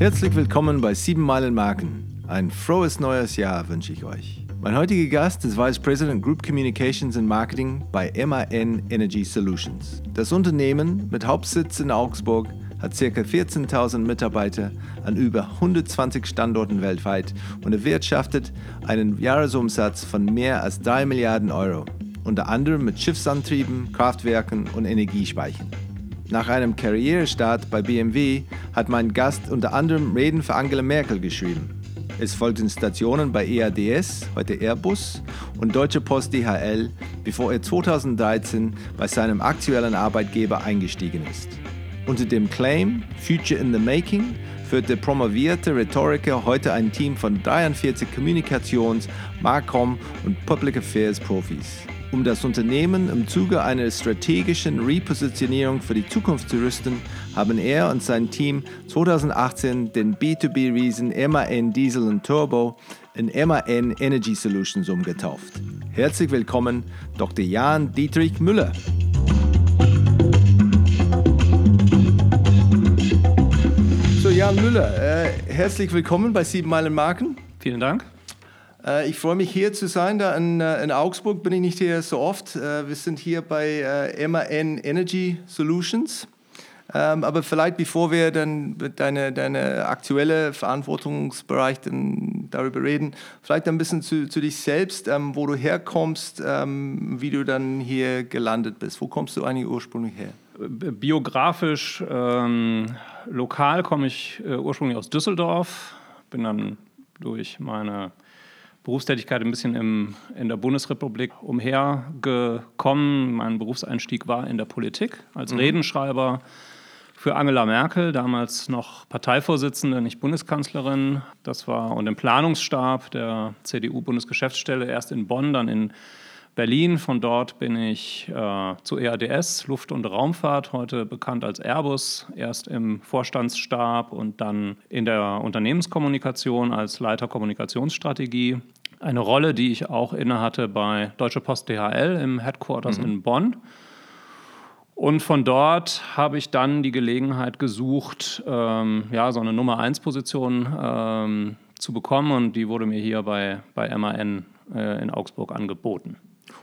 Herzlich willkommen bei 7 Meilen Marken. Ein frohes neues Jahr wünsche ich euch. Mein heutiger Gast ist Vice President Group Communications and Marketing bei MAN Energy Solutions. Das Unternehmen mit Hauptsitz in Augsburg hat ca. 14.000 Mitarbeiter an über 120 Standorten weltweit und erwirtschaftet einen Jahresumsatz von mehr als 3 Milliarden Euro, unter anderem mit Schiffsantrieben, Kraftwerken und Energiespeichern. Nach einem Karrierestart bei BMW hat mein Gast unter anderem Reden für Angela Merkel geschrieben. Es folgten Stationen bei EADS, heute Airbus, und Deutsche Post DHL, bevor er 2013 bei seinem aktuellen Arbeitgeber eingestiegen ist. Unter dem Claim Future in the Making führt der promovierte Rhetoriker heute ein Team von 43 Kommunikations-, Markom- und Public Affairs Profis. Um das Unternehmen im Zuge einer strategischen Repositionierung für die Zukunft zu rüsten, haben er und sein Team 2018 den B2B-Riesen MAN Diesel Turbo in MAN Energy Solutions umgetauft. Herzlich willkommen, Dr. Jan Dietrich Müller. So, Jan Müller, äh, herzlich willkommen bei Sieben Meilen Marken. Vielen Dank. Äh, ich freue mich hier zu sein. Da in, äh, in, Augsburg bin ich nicht hier so oft. Äh, wir sind hier bei MAN Energy Solutions. Ähm, aber vielleicht bevor wir dann deine, deine aktuelle Verantwortungsbereich dann darüber reden, vielleicht ein bisschen zu, zu dich selbst, ähm, wo du herkommst, ähm, wie du dann hier gelandet bist. Wo kommst du eigentlich ursprünglich her? Biografisch, ähm, lokal komme ich ursprünglich aus Düsseldorf, bin dann durch meine Berufstätigkeit ein bisschen im, in der Bundesrepublik umhergekommen. Mein Berufseinstieg war in der Politik als mhm. Redenschreiber für Angela Merkel, damals noch Parteivorsitzende, nicht Bundeskanzlerin. Das war und im Planungsstab der CDU-Bundesgeschäftsstelle, erst in Bonn, dann in Berlin. Von dort bin ich äh, zu EADS, Luft- und Raumfahrt, heute bekannt als Airbus, erst im Vorstandsstab und dann in der Unternehmenskommunikation als Leiter Kommunikationsstrategie. Eine Rolle, die ich auch innehatte bei Deutsche Post DHL im Headquarters mhm. in Bonn. Und von dort habe ich dann die Gelegenheit gesucht, ähm, ja, so eine Nummer 1 Position ähm, zu bekommen und die wurde mir hier bei, bei MAN äh, in Augsburg angeboten.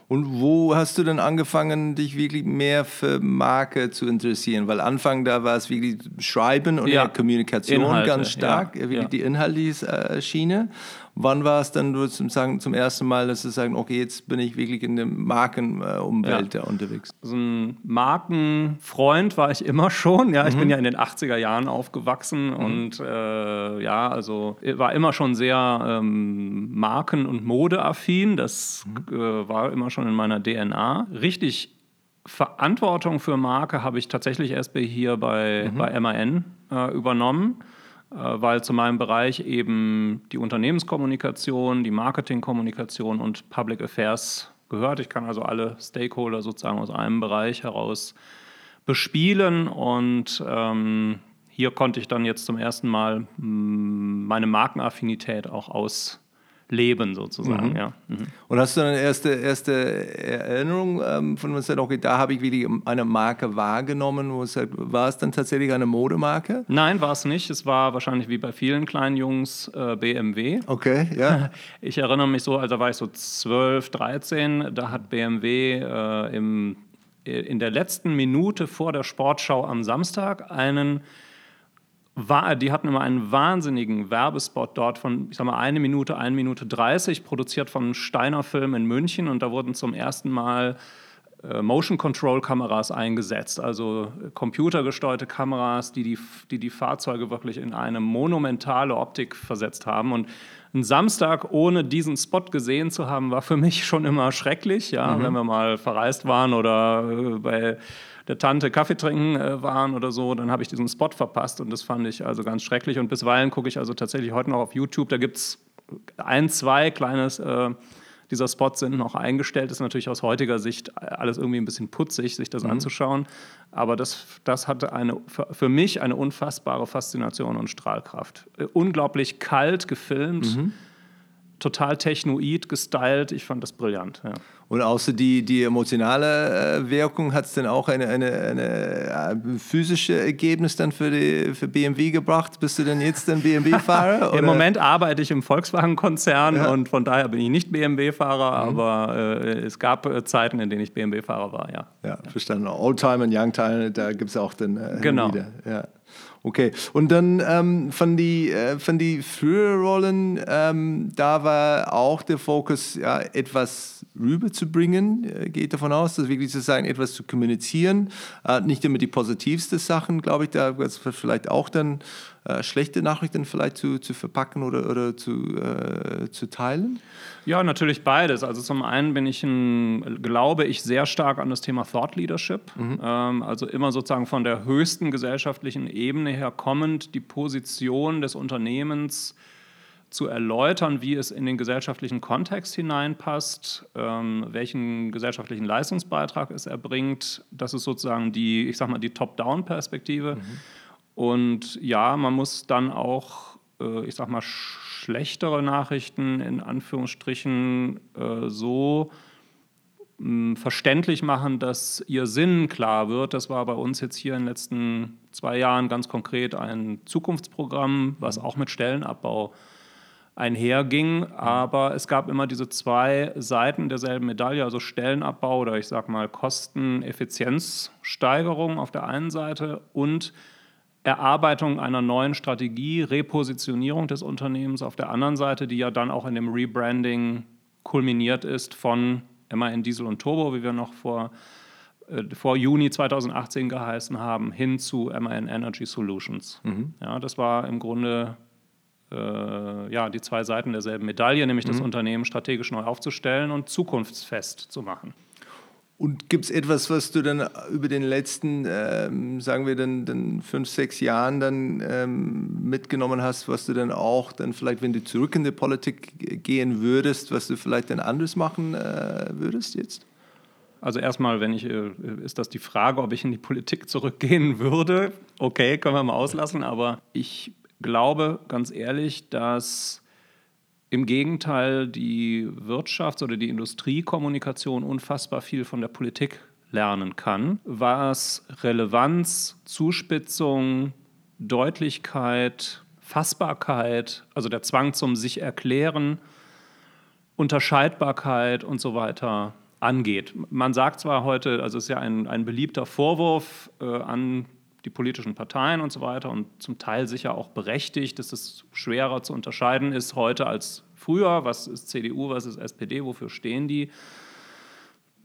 Und wo hast du dann angefangen, dich wirklich mehr für Marke zu interessieren? Weil Anfang da war es wirklich Schreiben und ja. Kommunikation Inhalte, ganz stark, ja. wirklich ja. die inhaltliche äh, Schiene. Wann war es dann sozusagen zum ersten Mal, dass du sagen, okay, jetzt bin ich wirklich in der Markenumwelt ja. unterwegs? So ein Markenfreund war ich immer schon. Ja, ich mhm. bin ja in den 80er Jahren aufgewachsen mhm. und äh, ja, also war immer schon sehr ähm, Marken- und Modeaffin. Das mhm. äh, war immer schon in meiner DNA. Richtig Verantwortung für Marke habe ich tatsächlich erst hier bei, mhm. bei MAN äh, übernommen. Äh, weil zu meinem Bereich eben die Unternehmenskommunikation, die Marketingkommunikation und Public Affairs gehört. Ich kann also alle Stakeholder sozusagen aus einem Bereich heraus bespielen und ähm, hier konnte ich dann jetzt zum ersten Mal meine Markenaffinität auch aus leben sozusagen. Mhm. Ja. Mhm. Und hast du eine erste, erste Erinnerung ähm, von uns, okay, da habe ich wirklich eine Marke wahrgenommen, wo es halt, war es dann tatsächlich eine Modemarke? Nein, war es nicht. Es war wahrscheinlich wie bei vielen kleinen Jungs äh, BMW. Okay, ja. Ich erinnere mich so, also da war ich so 12, 13, da hat BMW äh, im, in der letzten Minute vor der Sportschau am Samstag einen die hatten immer einen wahnsinnigen Werbespot dort von, ich sag mal, eine Minute, eine Minute 30, produziert von Steiner Film in München. Und da wurden zum ersten Mal äh, Motion Control Kameras eingesetzt, also computergesteuerte Kameras, die die, die die Fahrzeuge wirklich in eine monumentale Optik versetzt haben. Und ein Samstag ohne diesen Spot gesehen zu haben, war für mich schon immer schrecklich, ja, mhm. wenn wir mal verreist waren oder äh, bei der Tante Kaffee trinken äh, waren oder so, dann habe ich diesen Spot verpasst und das fand ich also ganz schrecklich. Und bisweilen gucke ich also tatsächlich heute noch auf YouTube, da gibt es ein, zwei kleines äh, dieser Spots sind noch eingestellt. Ist natürlich aus heutiger Sicht alles irgendwie ein bisschen putzig, sich das mhm. anzuschauen. Aber das, das hatte eine, für mich eine unfassbare Faszination und Strahlkraft. Äh, unglaublich kalt gefilmt. Mhm total technoid gestylt. Ich fand das brillant. Ja. Und außer die, die emotionale äh, Wirkung hat es dann auch eine, eine, eine äh, physische Ergebnis dann für, die, für BMW gebracht? Bist du denn jetzt ein BMW-Fahrer? Im Moment arbeite ich im Volkswagen-Konzern ja. und von daher bin ich nicht BMW-Fahrer, mhm. aber äh, es gab äh, Zeiten, in denen ich BMW-Fahrer war, ja. Ja, verstanden. Oldtimer und Youngtimer, da gibt es auch dann äh, genau. wieder. Ja. Okay, und dann ähm, von die äh, von die früheren Rollen, ähm, da war auch der Fokus, ja, etwas rüberzubringen. Äh, geht davon aus, dass wirklich zu sagen, etwas zu kommunizieren, äh, nicht immer die positivsten Sachen, glaube ich, da vielleicht auch dann äh, schlechte Nachrichten vielleicht zu, zu verpacken oder, oder zu, äh, zu teilen? Ja, natürlich beides. Also zum einen bin ich ein, glaube ich sehr stark an das Thema Thought Leadership. Mhm. Ähm, also immer sozusagen von der höchsten gesellschaftlichen Ebene her kommend die Position des Unternehmens zu erläutern, wie es in den gesellschaftlichen Kontext hineinpasst, ähm, welchen gesellschaftlichen Leistungsbeitrag es erbringt. Das ist sozusagen die, ich sag mal, die Top-Down-Perspektive. Mhm. Und ja, man muss dann auch, äh, ich sag mal, schlechtere Nachrichten in Anführungsstrichen äh, so mh, verständlich machen, dass ihr Sinn klar wird. Das war bei uns jetzt hier in den letzten zwei Jahren ganz konkret ein Zukunftsprogramm, was auch mit Stellenabbau einherging. Aber es gab immer diese zwei Seiten derselben Medaille, also Stellenabbau oder ich sag mal Kosteneffizienzsteigerung auf der einen Seite und Erarbeitung einer neuen Strategie, Repositionierung des Unternehmens auf der anderen Seite, die ja dann auch in dem Rebranding kulminiert ist von MAN Diesel und Turbo, wie wir noch vor, äh, vor Juni 2018 geheißen haben, hin zu MAN Energy Solutions. Mhm. Ja, das war im Grunde äh, ja, die zwei Seiten derselben Medaille, nämlich mhm. das Unternehmen strategisch neu aufzustellen und zukunftsfest zu machen. Und gibt es etwas, was du dann über den letzten, ähm, sagen wir, dann, dann fünf, sechs Jahren dann ähm, mitgenommen hast, was du dann auch dann vielleicht, wenn du zurück in die Politik gehen würdest, was du vielleicht dann anders machen äh, würdest jetzt? Also erstmal, wenn ich, äh, ist das die Frage, ob ich in die Politik zurückgehen würde. Okay, können wir mal auslassen, aber ich glaube ganz ehrlich, dass im Gegenteil die Wirtschafts- oder die Industriekommunikation unfassbar viel von der Politik lernen kann, was Relevanz, Zuspitzung, Deutlichkeit, Fassbarkeit, also der Zwang zum sich erklären, Unterscheidbarkeit und so weiter angeht. Man sagt zwar heute, also es ist ja ein, ein beliebter Vorwurf äh, an die politischen Parteien und so weiter und zum Teil sicher auch berechtigt, dass es schwerer zu unterscheiden ist heute als früher. Was ist CDU, was ist SPD, wofür stehen die?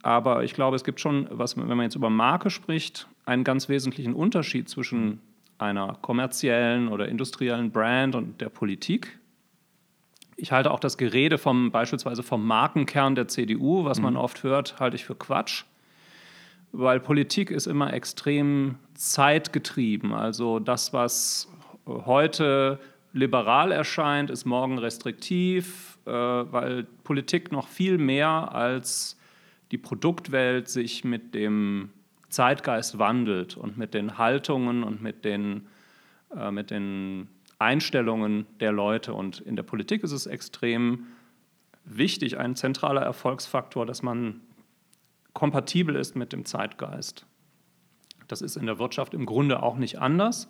Aber ich glaube, es gibt schon, was, wenn man jetzt über Marke spricht, einen ganz wesentlichen Unterschied zwischen einer kommerziellen oder industriellen Brand und der Politik. Ich halte auch das Gerede vom beispielsweise vom Markenkern der CDU, was man mhm. oft hört, halte ich für Quatsch weil Politik ist immer extrem zeitgetrieben. Also das, was heute liberal erscheint, ist morgen restriktiv, äh, weil Politik noch viel mehr als die Produktwelt sich mit dem Zeitgeist wandelt und mit den Haltungen und mit den, äh, mit den Einstellungen der Leute. Und in der Politik ist es extrem wichtig, ein zentraler Erfolgsfaktor, dass man kompatibel ist mit dem Zeitgeist. Das ist in der Wirtschaft im Grunde auch nicht anders.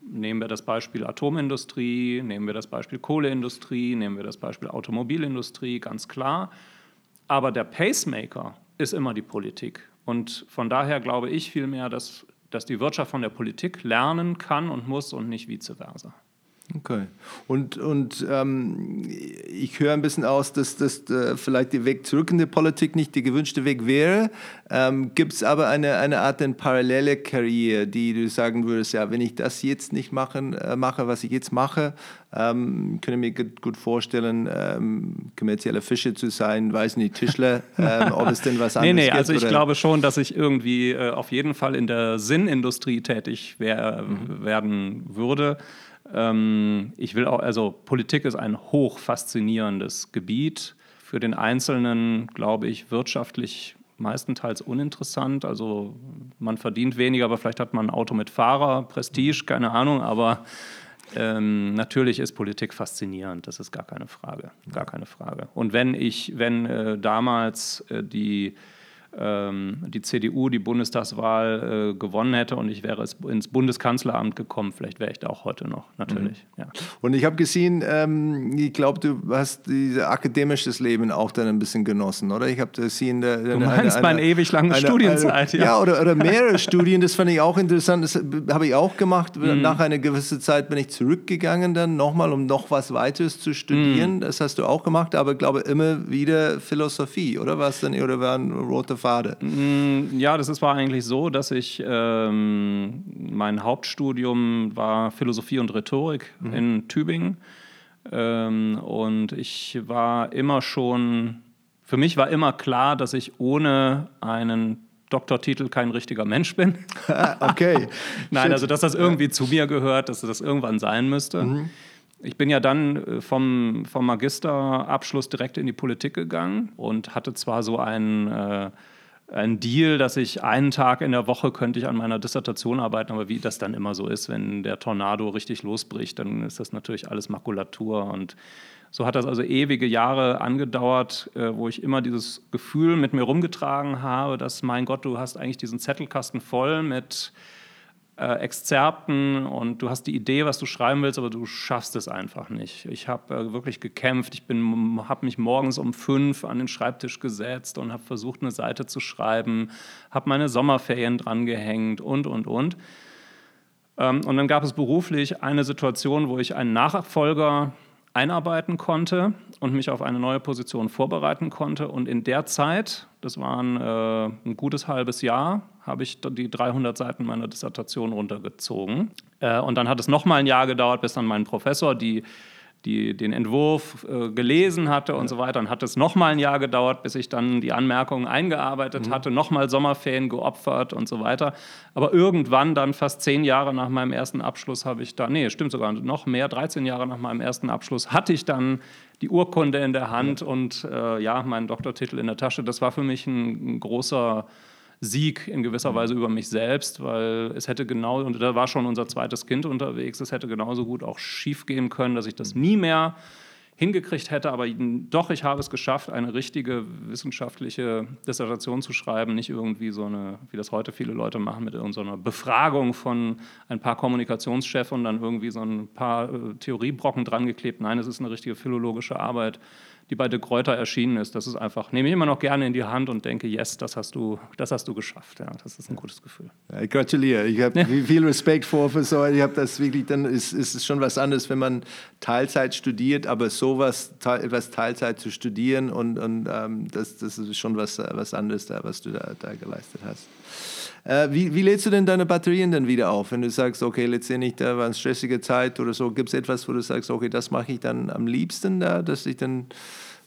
Nehmen wir das Beispiel Atomindustrie, nehmen wir das Beispiel Kohleindustrie, nehmen wir das Beispiel Automobilindustrie, ganz klar. Aber der Pacemaker ist immer die Politik. Und von daher glaube ich vielmehr, dass, dass die Wirtschaft von der Politik lernen kann und muss und nicht vice versa. Okay. Und, und ähm, ich höre ein bisschen aus, dass das äh, vielleicht der Weg zurück in die Politik nicht der gewünschte Weg wäre. Ähm, Gibt es aber eine, eine Art eine parallele Karriere, die du sagen würdest, ja, wenn ich das jetzt nicht machen, äh, mache, was ich jetzt mache, ähm, könnte mir gut, gut vorstellen, ähm, kommerzieller Fischer zu sein, weiß nicht, Tischler, ähm, ob es denn was anderes nee, nee, gibt. also ich oder? glaube schon, dass ich irgendwie äh, auf jeden Fall in der Sinnindustrie tätig wär, mhm. werden würde. Ähm, ich will auch, also Politik ist ein hoch faszinierendes Gebiet. Für den Einzelnen, glaube ich, wirtschaftlich meistenteils uninteressant. Also man verdient weniger, aber vielleicht hat man ein Auto mit Fahrer, Prestige, keine Ahnung, aber Ähm, natürlich ist Politik faszinierend, das ist gar keine Frage, gar keine Frage. Und wenn ich, wenn äh, damals äh, die die CDU die Bundestagswahl äh, gewonnen hätte und ich wäre ins Bundeskanzleramt gekommen, vielleicht wäre ich da auch heute noch, natürlich. Mhm. Ja. Und ich habe gesehen, ähm, ich glaube, du hast dieses akademisches Leben auch dann ein bisschen genossen, oder? Ich habe gesehen, der, du meinst eine, meine ewig lange Studienzeit, ja. Ja, oder, oder mehrere Studien, das fand ich auch interessant, das habe ich auch gemacht. Mhm. Nach einer gewissen Zeit bin ich zurückgegangen dann nochmal, um noch was weiteres zu studieren. Mhm. Das hast du auch gemacht, aber ich glaube immer wieder Philosophie, oder was denn, oder war ein roter Pfade? Mm, ja, das ist, war eigentlich so, dass ich ähm, mein Hauptstudium war Philosophie und Rhetorik mhm. in Tübingen. Ähm, und ich war immer schon, für mich war immer klar, dass ich ohne einen Doktortitel kein richtiger Mensch bin. okay. Nein, also dass das irgendwie zu mir gehört, dass das irgendwann sein müsste. Mhm. Ich bin ja dann äh, vom, vom Magisterabschluss direkt in die Politik gegangen und hatte zwar so einen äh, ein Deal, dass ich einen Tag in der Woche könnte ich an meiner Dissertation arbeiten, aber wie das dann immer so ist, wenn der Tornado richtig losbricht, dann ist das natürlich alles Makulatur. Und so hat das also ewige Jahre angedauert, äh, wo ich immer dieses Gefühl mit mir rumgetragen habe, dass mein Gott, du hast eigentlich diesen Zettelkasten voll mit äh, Exzerpten und du hast die Idee, was du schreiben willst, aber du schaffst es einfach nicht. Ich habe äh, wirklich gekämpft. Ich habe mich morgens um fünf an den Schreibtisch gesetzt und habe versucht, eine Seite zu schreiben, habe meine Sommerferien dran gehängt und, und, und. Ähm, und dann gab es beruflich eine Situation, wo ich einen Nachfolger einarbeiten konnte und mich auf eine neue Position vorbereiten konnte. Und in der Zeit, das waren äh, ein gutes halbes Jahr, habe ich die 300 Seiten meiner Dissertation runtergezogen. Äh, und dann hat es noch mal ein Jahr gedauert, bis dann mein Professor die die den Entwurf äh, gelesen hatte und so weiter. Dann hat es nochmal ein Jahr gedauert, bis ich dann die Anmerkungen eingearbeitet mhm. hatte, nochmal Sommerferien geopfert und so weiter. Aber irgendwann, dann fast zehn Jahre nach meinem ersten Abschluss, habe ich da, nee, stimmt sogar noch mehr, 13 Jahre nach meinem ersten Abschluss, hatte ich dann die Urkunde in der Hand ja. und äh, ja, meinen Doktortitel in der Tasche. Das war für mich ein, ein großer Sieg in gewisser mhm. Weise über mich selbst, weil es hätte genau, und da war schon unser zweites Kind unterwegs, es hätte genauso gut auch schief gehen können, dass ich das mhm. nie mehr hingekriegt hätte, aber doch, ich habe es geschafft, eine richtige wissenschaftliche Dissertation zu schreiben, nicht irgendwie so eine, wie das heute viele Leute machen, mit so einer Befragung von ein paar Kommunikationschefs und dann irgendwie so ein paar äh, Theoriebrocken dran geklebt. Nein, es ist eine richtige philologische Arbeit, die bei De Kräuter erschienen ist. Das ist einfach, nehme ich immer noch gerne in die Hand und denke, yes, das hast du, das hast du geschafft. Ja, das ist ein gutes Gefühl. Ja, ich gratuliere. Ich habe ja. viel Respekt vor für so. Ich habe das wirklich, dann ist, ist es schon was anderes, wenn man Teilzeit studiert, aber sowas, etwas Teilzeit zu studieren und, und ähm, das, das ist schon was, was anderes da, was du da, da geleistet hast. Äh, wie, wie lädst du denn deine Batterien dann wieder auf, wenn du sagst, okay, letztendlich da war eine stressige Zeit oder so, gibt es etwas, wo du sagst, okay, das mache ich dann am liebsten da, dass ich dann,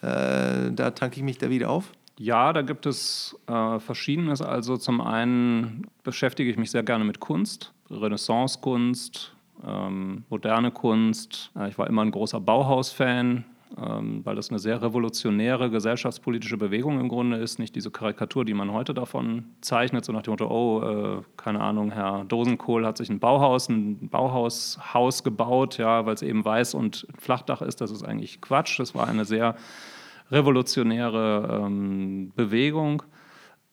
äh, da tanke ich mich da wieder auf? Ja, da gibt es äh, Verschiedenes. Also zum einen beschäftige ich mich sehr gerne mit Kunst, Renaissance-Kunst, ähm, moderne Kunst. Äh, ich war immer ein großer Bauhaus-Fan. Ähm, weil das eine sehr revolutionäre gesellschaftspolitische Bewegung im Grunde ist. Nicht diese Karikatur, die man heute davon zeichnet, so nach dem Motto, oh, äh, keine Ahnung, Herr Dosenkohl hat sich ein Bauhaus, ein Bauhaushaus gebaut, ja, weil es eben weiß und Flachdach ist. Das ist eigentlich Quatsch. Das war eine sehr revolutionäre ähm, Bewegung.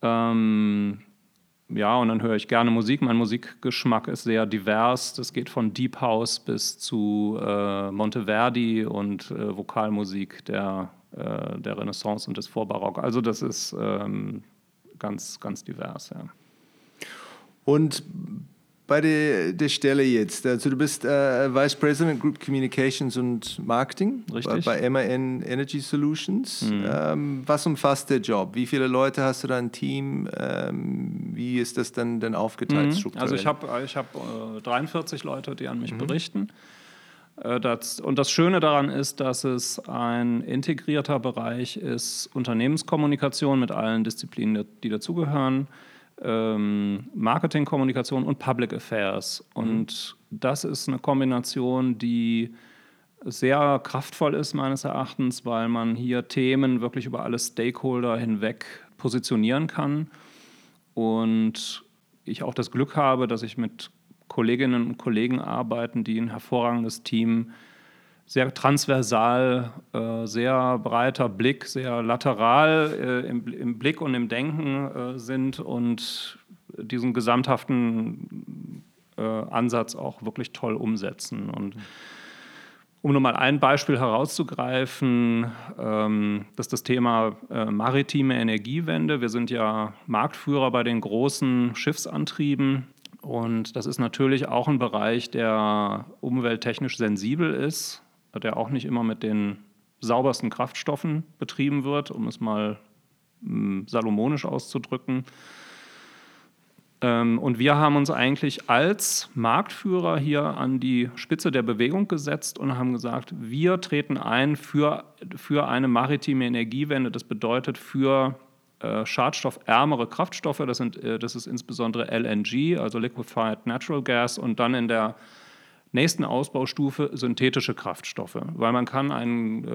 Ähm, ja, und dann höre ich gerne Musik. Mein Musikgeschmack ist sehr divers. Das geht von Deep House bis zu äh, Monteverdi und äh, Vokalmusik der, äh, der Renaissance und des Vorbarock. Also das ist ähm, ganz, ganz divers, ja. Und bei der, der Stelle jetzt. Also du bist äh, Vice President Group Communications und Marketing Richtig. bei MAN Energy Solutions. Mhm. Ähm, was umfasst der Job? Wie viele Leute hast du da im Team? Ähm, wie ist das dann, dann aufgeteilt mhm. Also ich habe ich hab, äh, 43 Leute, die an mich mhm. berichten. Äh, das, und das Schöne daran ist, dass es ein integrierter Bereich ist, Unternehmenskommunikation mit allen Disziplinen, die dazugehören ähm, Marketing, Kommunikation und Public Affairs. Und mhm. das ist eine Kombination, die sehr kraftvoll ist meines Erachtens, weil man hier Themen wirklich über alle Stakeholder hinweg positionieren kann. Und ich auch das Glück habe, dass ich mit Kolleginnen und Kollegen arbeiten, die ein hervorragendes Team, sehr transversal, äh, sehr breiter Blick, sehr lateral äh, im, im, Blick und im Denken äh, sind und diesen gesamthaften äh, Ansatz auch wirklich toll umsetzen. Und um nur mal ein Beispiel herauszugreifen, ähm, das ist das Thema äh, maritime Energiewende. Wir sind ja Marktführer bei den großen Schiffsantrieben. Und das ist natürlich auch ein Bereich, der umwelttechnisch sensibel ist, der auch nicht immer mit den saubersten Kraftstoffen betrieben wird, um es mal hm, salomonisch auszudrücken. Ähm, und wir haben uns eigentlich als Marktführer hier an die Spitze der Bewegung gesetzt und haben gesagt, wir treten ein für, für eine maritime Energiewende. Das bedeutet für äh, schadstoffärmere Kraftstoffe, das, sind, äh, das ist insbesondere LNG, also Liquefied Natural Gas, und dann in der nächsten Ausbaustufe synthetische Kraftstoffe, weil man kann einen äh,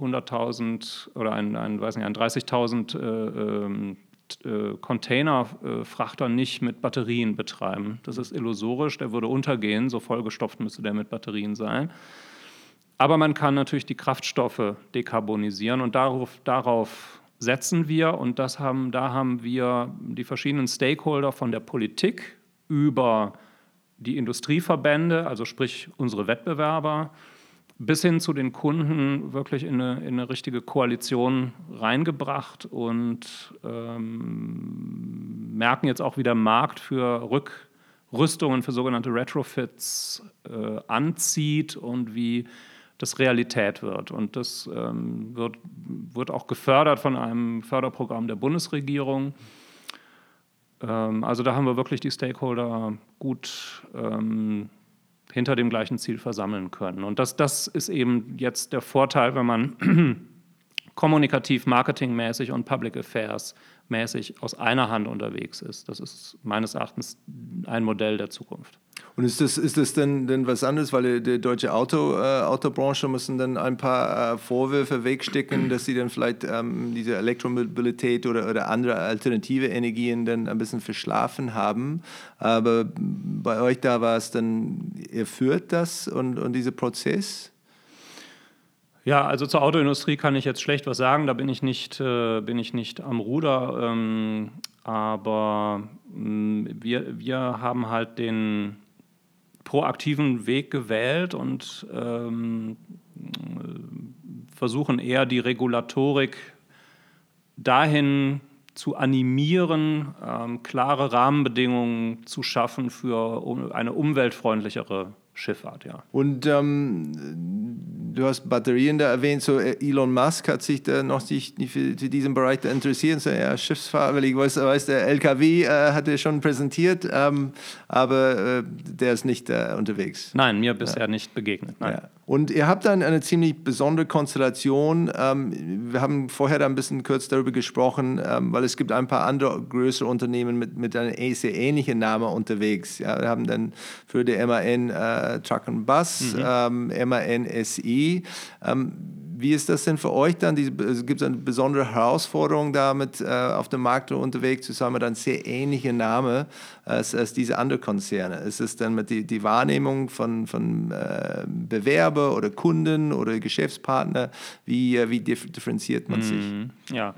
100.000 oder einen, einen, weiß nicht, einen 30.000 äh, Containerfrachter nicht mit Batterien betreiben. Das ist illusorisch, der würde untergehen, so vollgestopft müsste der mit Batterien sein. Aber man kann natürlich die Kraftstoffe dekarbonisieren und darauf, darauf setzen wir und das haben, da haben wir die verschiedenen Stakeholder von der Politik über die Industrieverbände, also sprich unsere Wettbewerber, bis hin zu den Kunden wirklich in eine, in eine richtige Koalition reingebracht und ähm, merken jetzt auch, wie der Markt für Rückrüstungen, für sogenannte Retrofits äh, anzieht und wie das Realität wird. Und das ähm, wird, wird auch gefördert von einem Förderprogramm der Bundesregierung. Ähm, also da haben wir wirklich die Stakeholder gut ähm, hinter dem gleichen Ziel versammeln können. Und das, das ist eben jetzt der Vorteil, wenn man kommunikativ, marketingmäßig und Public Affairs mäßig aus einer Hand unterwegs ist. Das ist meines Erachtens ein Modell der Zukunft. Und ist das, ist das denn, denn was anderes, weil die, deutsche Auto, äh, Autobranche müssen dann ein paar äh, Vorwürfe wegstecken, dass sie dann vielleicht ähm, diese Elektromobilität oder, oder andere alternative Energien dann ein bisschen verschlafen haben. Aber bei euch da war es dann, ihr führt das und, und dieser Prozess? Ja, also zur Autoindustrie kann ich jetzt schlecht was sagen, da bin ich nicht, äh, bin ich nicht am Ruder. Ähm, aber mh, mm, wir, wir haben halt den proaktiven Weg gewählt und ähm, versuchen eher die Regulatorik dahin zu animieren, ähm, klare Rahmenbedingungen zu schaffen für eine umweltfreundlichere Schifffahrt, ja. Und ähm, du hast Batterien da erwähnt, so äh, Elon Musk hat sich da noch nicht für, für diesen Bereich da interessiert, so ja, Schiffsfahrt, weil ich weiß, weiß der LKW äh, hat er schon präsentiert, ähm, aber äh, der ist nicht äh, unterwegs. Nein, mir bisher ja. nicht begegnet, nein. Ja. Und ihr habt dann eine ziemlich besondere Konstellation. Ähm, wir haben vorher da ein bisschen kurz darüber gesprochen, ähm, weil es gibt ein paar andere größere Unternehmen mit, mit einem sehr ähnlichen Namen unterwegs. Ja, wir haben dann für die MAN äh, Truck and Bus, mhm. ähm, MAN SE. Ähm, wie ist das denn für euch dann? Gibt es eine besondere Herausforderung damit, äh, auf dem Markt unterwegs zu sein, mit einem sehr ähnlichen Namen als, als diese anderen Konzerne? Ist es dann mit die, die Wahrnehmung von, von äh, Bewerber oder Kunden oder Geschäftspartner? Wie, äh, wie differenziert man sich? Mhm. Ja.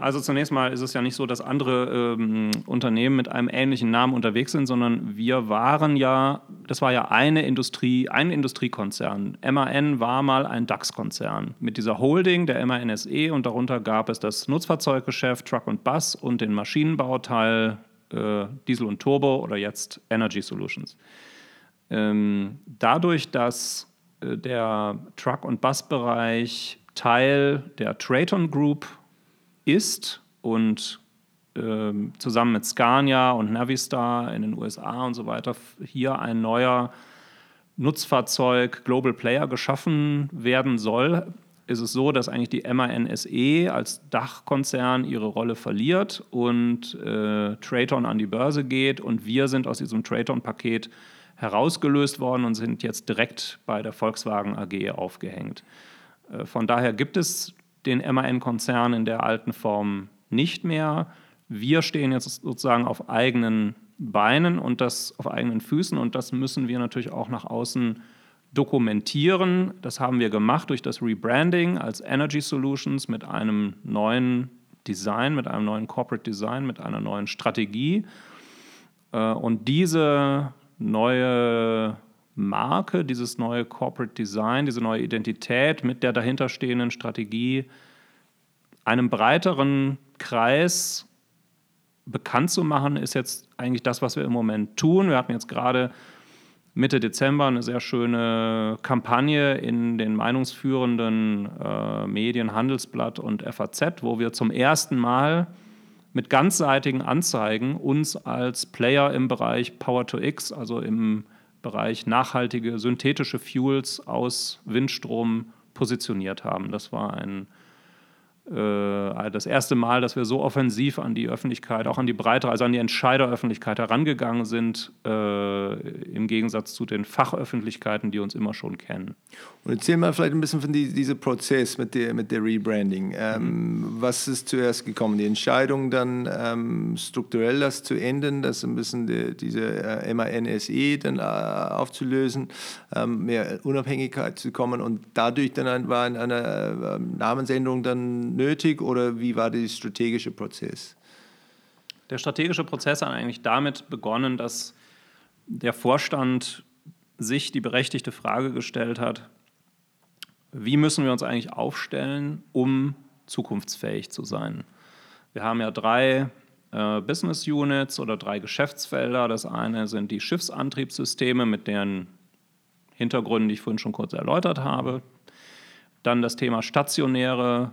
Also zunächst mal ist es ja nicht so, dass andere ähm, Unternehmen mit einem ähnlichen Namen unterwegs sind, sondern wir waren ja, das war ja eine Industrie, ein Industriekonzern. MAN war mal ein DAX-Konzern mit dieser Holding, der MANSE, und darunter gab es das Nutzfahrzeuggeschäft, Truck und Bus und den Maschinenbauteil äh, Diesel und Turbo oder jetzt Energy Solutions. Ähm, dadurch, dass äh, der Truck- und Busbereich Teil der Traton Group ist und äh, zusammen mit Scania und Navistar in den USA und so weiter hier ein neuer Nutzfahrzeug Global Player geschaffen werden soll, ist es so, dass eigentlich die MANSE als Dachkonzern ihre Rolle verliert und äh, Traton an die Börse geht und wir sind aus diesem Traton-Paket herausgelöst worden und sind jetzt direkt bei der Volkswagen AG aufgehängt. Äh, von daher gibt es den MAN-Konzern in der alten Form nicht mehr. Wir stehen jetzt sozusagen auf eigenen Beinen und das auf eigenen Füßen und das müssen wir natürlich auch nach außen dokumentieren. Das haben wir gemacht durch das Rebranding als Energy Solutions mit einem neuen Design, mit einem neuen Corporate Design, mit einer neuen Strategie. Äh, und diese neue Marke, dieses neue Corporate Design, diese neue Identität mit der dahinterstehenden Strategie einem breiteren Kreis bekannt zu machen, ist jetzt eigentlich das, was wir im Moment tun. Wir hatten jetzt gerade Mitte Dezember eine sehr schöne Kampagne in den meinungsführenden äh, Medien Handelsblatt und FAZ, wo wir zum ersten Mal mit ganzseitigen Anzeigen uns als Player im Bereich Power to X, also im Bereich nachhaltige synthetische Fuels aus Windstrom positioniert haben. Das war ein das erste Mal, dass wir so offensiv an die Öffentlichkeit, auch an die breitere, also an die Entscheideröffentlichkeit herangegangen sind, äh, im Gegensatz zu den Fachöffentlichkeiten, die uns immer schon kennen. Und erzähl mal vielleicht ein bisschen von die, diesem Prozess mit der, mit der Rebranding. Ähm, mhm. Was ist zuerst gekommen? Die Entscheidung dann ähm, strukturell das zu ändern, das ein bisschen die, diese äh, MANSE dann äh, aufzulösen, ähm, mehr Unabhängigkeit zu kommen und dadurch dann ein, war eine, eine äh, Namensänderung dann nötig oder wie war der strategische Prozess? Der strategische Prozess hat eigentlich damit begonnen, dass der Vorstand sich die berechtigte Frage gestellt hat, wie müssen wir uns eigentlich aufstellen, um zukunftsfähig zu sein. Wir haben ja drei äh, Business Units oder drei Geschäftsfelder. Das eine sind die Schiffsantriebssysteme mit deren Hintergründen, die ich vorhin schon kurz erläutert habe. Dann das Thema stationäre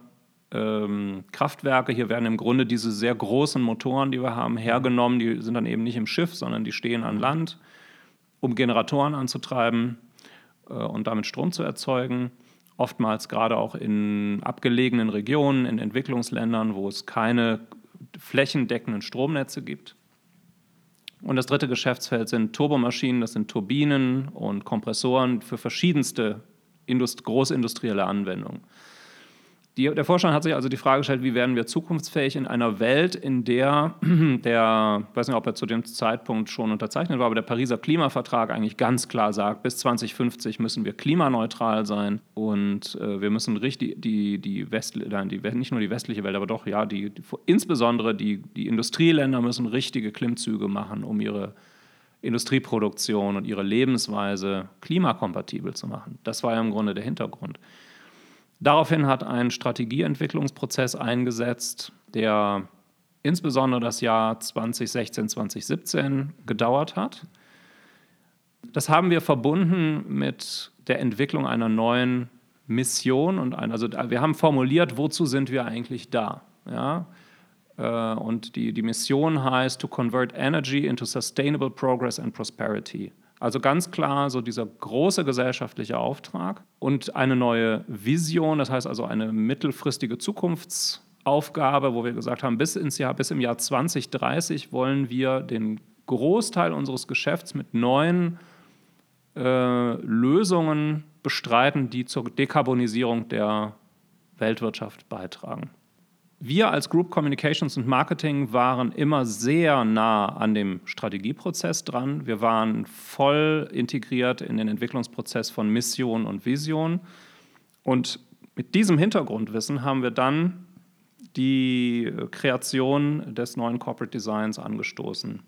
ähm, Kraftwerke. Hier werden im Grunde diese sehr großen Motoren, die wir haben, hergenommen. Die sind dann eben nicht im Schiff, sondern die stehen an Land, um Generatoren anzutreiben äh, und damit Strom zu erzeugen. Oftmals gerade auch in abgelegenen Regionen, in Entwicklungsländern, wo es keine flächendeckenden Stromnetze gibt. Und das dritte Geschäftsfeld sind Turbomaschinen, das sind Turbinen und Kompressoren für verschiedenste Indust großindustrielle Anwendungen. Die, der Vorstand hat sich also die Frage gestellt, wie werden wir zukunftsfähig in einer Welt, in der der, ich weiß nicht, ob er zu dem Zeitpunkt schon unterzeichnet war, aber der Pariser Klimavertrag eigentlich ganz klar sagt, bis 2050 müssen wir klimaneutral sein und äh, wir müssen richtig die, die, West, die, nicht nur die westliche Welt, aber doch, ja, die, die, insbesondere die, die Industrieländer müssen richtige Klimmzüge machen, um ihre Industrieproduktion und ihre Lebensweise klimakompatibel zu machen. Das war ja im Grunde der Hintergrund. Daraufhin hat ein Strategieentwicklungsprozess eingesetzt, der insbesondere das Jahr 2016, 2017 gedauert hat. Das haben wir verbunden mit der Entwicklung einer neuen Mission und ein, also wir haben formuliert, wozu sind wir eigentlich da? Ja? Äh, und die, die Mission heißt to convert energy into sustainable progress and prosperity. Also ganz klar so dieser große gesellschaftliche Auftrag und eine neue Vision, das heißt also eine mittelfristige Zukunftsaufgabe, wo wir gesagt haben, bis, ins Jahr, bis im Jahr 2030 wollen wir den Großteil unseres Geschäfts mit neuen äh, Lösungen bestreiten, die zur Dekarbonisierung der Weltwirtschaft beitragen. Wir als Group Communications und Marketing waren immer sehr nah an dem Strategieprozess dran. Wir waren voll integriert in den Entwicklungsprozess von Mission und Vision. Und mit diesem Hintergrundwissen haben wir dann die Kreation des neuen Corporate Designs angestoßen.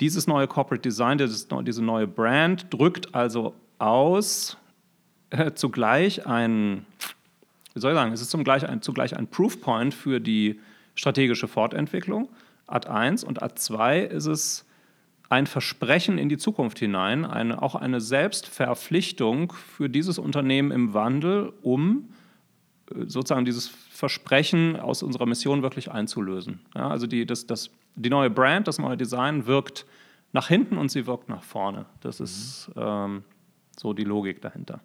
Dieses neue Corporate Design, diese neue Brand drückt also aus äh, zugleich ein wie soll ich sagen, es ist zugleich ein, zugleich ein Proofpoint für die strategische Fortentwicklung, Ad 1 und Ad 2 ist es ein Versprechen in die Zukunft hinein, eine, auch eine Selbstverpflichtung für dieses Unternehmen im Wandel, um äh, sozusagen dieses Versprechen aus unserer Mission wirklich einzulösen. Ja, also die, das, das, die neue Brand, das neue Design wirkt nach hinten und sie wirkt nach vorne. Das ist ähm, so die Logik dahinter.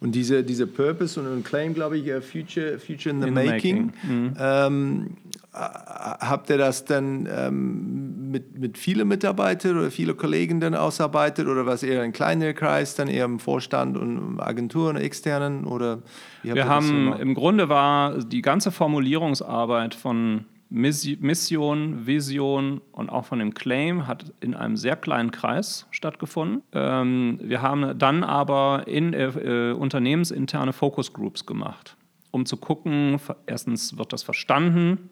Und diese, diese Purpose und Claim, glaube ich, uh, Future, Future in the in Making, making. Mhm. Ähm, habt ihr das dann ähm, mit, mit vielen Mitarbeitern oder vielen Kollegen dann ausarbeitet oder was eher ein kleiner Kreis, dann eher im Vorstand und Agenturen, externen oder? Wir haben im Grunde war die ganze Formulierungsarbeit von Mission, Vision und auch von dem Claim hat in einem sehr kleinen Kreis stattgefunden. Ähm, wir haben dann aber in, äh, unternehmensinterne Focus Groups gemacht, um zu gucken, erstens wird das verstanden,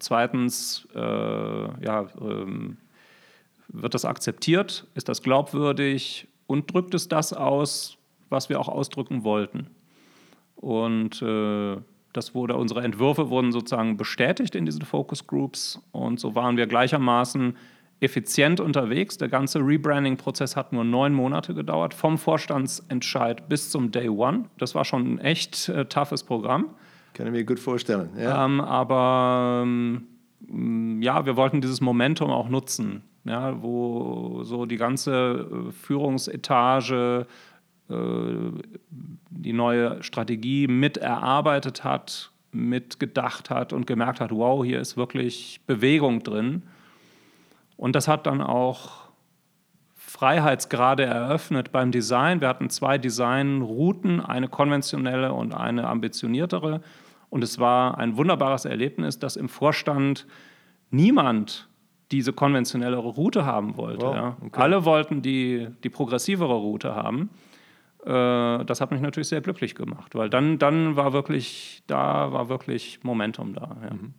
zweitens äh, ja, ähm, wird das akzeptiert, ist das glaubwürdig und drückt es das aus, was wir auch ausdrücken wollten. Und äh, das wurde, unsere Entwürfe wurden sozusagen bestätigt in diesen Focus Groups und so waren wir gleichermaßen effizient unterwegs. Der ganze Rebranding-Prozess hat nur neun Monate gedauert, vom Vorstandsentscheid bis zum Day One. Das war schon ein echt äh, toughes Programm. Kann ich mir gut vorstellen. Ja. Ähm, aber ähm, ja, wir wollten dieses Momentum auch nutzen, ja, wo so die ganze äh, Führungsetage die neue Strategie mit erarbeitet hat, mitgedacht hat und gemerkt hat, wow, hier ist wirklich Bewegung drin. Und das hat dann auch Freiheitsgrade eröffnet beim Design. Wir hatten zwei Designrouten, eine konventionelle und eine ambitioniertere. Und es war ein wunderbares Erlebnis, dass im Vorstand niemand diese konventionelle Route haben wollte. Wow, ja. okay. Alle wollten die, die progressivere Route haben. Äh, das hat mich natürlich sehr glücklich gemacht, weil dann, dann war wirklich, da war wirklich Momentum da. Ja. Mhm.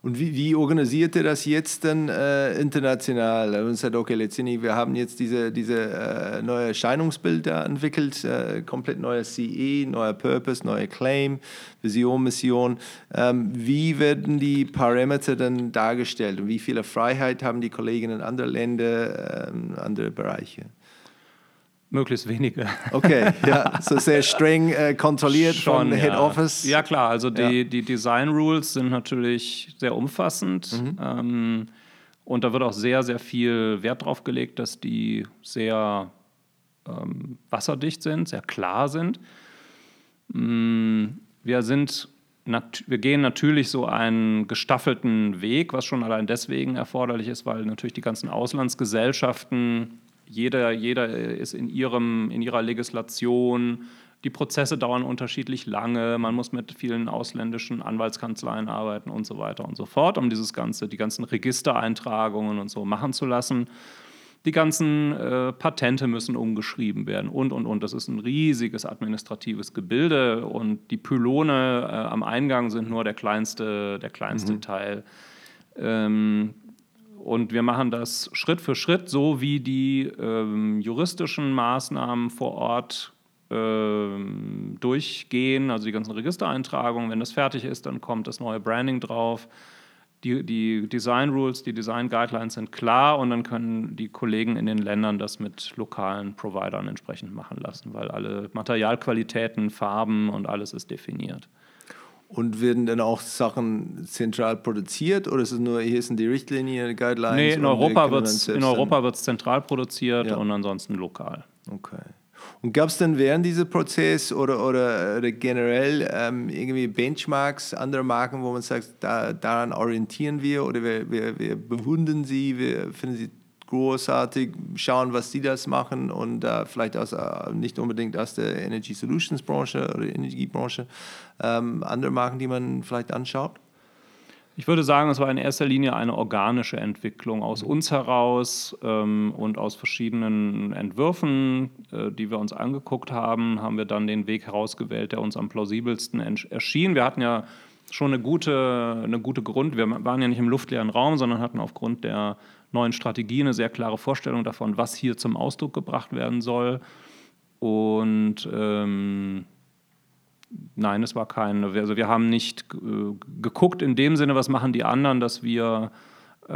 Und wie, wie organisiert ihr das jetzt dann äh, international? Und sagt, okay, letztendlich, wir haben jetzt diese, diese äh, neue Erscheinungsbild da entwickelt, äh, komplett neuer CE, neuer Purpose, neuer Claim, Vision, Mission. Ähm, wie werden die Parameter dann dargestellt und wie viele Freiheit haben die Kollegen in anderen Ländern, äh, andere Bereiche? Möglichst wenige. Okay, ja, so sehr streng äh, kontrolliert Schon, von Head ja. Office. Ja, klar, also die, ja. die Design Rules sind natürlich sehr umfassend. Mhm. Ähm, und da wird auch sehr, sehr viel Wert drauf gelegt, dass die sehr ähm, wasserdicht sind, sehr klar sind. Mm, wir sind wir gehen natürlich so einen gestaffelten Weg, was schon allein deswegen erforderlich ist, weil natürlich die ganzen Auslandsgesellschaften jeder, jeder ist in, ihrem, in ihrer Legislation. Die Prozesse dauern unterschiedlich lange. Man muss mit vielen ausländischen Anwaltskanzleien arbeiten und so weiter und so fort, um dieses ganze, die ganzen Registereintragungen und so machen zu lassen. Die ganzen äh, Patente müssen umgeschrieben werden und, und, und. Das ist ein riesiges administratives Gebilde und die Pylone äh, am Eingang sind nur der kleinste, der kleinste mhm. Teil. Ähm, und wir machen das Schritt für Schritt, so wie die ähm, juristischen Maßnahmen vor Ort ähm, durchgehen, also die ganzen Registereintragungen. Wenn das fertig ist, dann kommt das neue Branding drauf. Die, die Design Rules, die Design Guidelines sind klar und dann können die Kollegen in den Ländern das mit lokalen Providern entsprechend machen lassen, weil alle Materialqualitäten, Farben und alles ist definiert. Und werden dann auch Sachen zentral produziert oder ist es nur, hier sind die Richtlinien, Guidelines? Nee, in Europa wird es in Europa wird's zentral produziert ja. und ansonsten lokal. Okay. Und gab es dann während dieses Prozess oder, oder, oder generell ähm, irgendwie Benchmarks, andere Marken, wo man sagt, da, daran orientieren wir oder wir, wir, wir bewundern sie, wir finden sie großartig, schauen, was die das machen und äh, vielleicht aus, äh, nicht unbedingt aus der Energy Solutions Branche oder Energiebranche, ähm, andere Marken, die man vielleicht anschaut? Ich würde sagen, es war in erster Linie eine organische Entwicklung aus uns heraus ähm, und aus verschiedenen Entwürfen, äh, die wir uns angeguckt haben, haben wir dann den Weg herausgewählt, der uns am plausibelsten erschien. Wir hatten ja schon eine gute, eine gute Grund. Wir waren ja nicht im luftleeren Raum, sondern hatten aufgrund der neuen Strategie eine sehr klare Vorstellung davon, was hier zum Ausdruck gebracht werden soll. Und ähm, nein, es war kein, also wir haben nicht äh, geguckt in dem Sinne, was machen die anderen, dass wir, äh,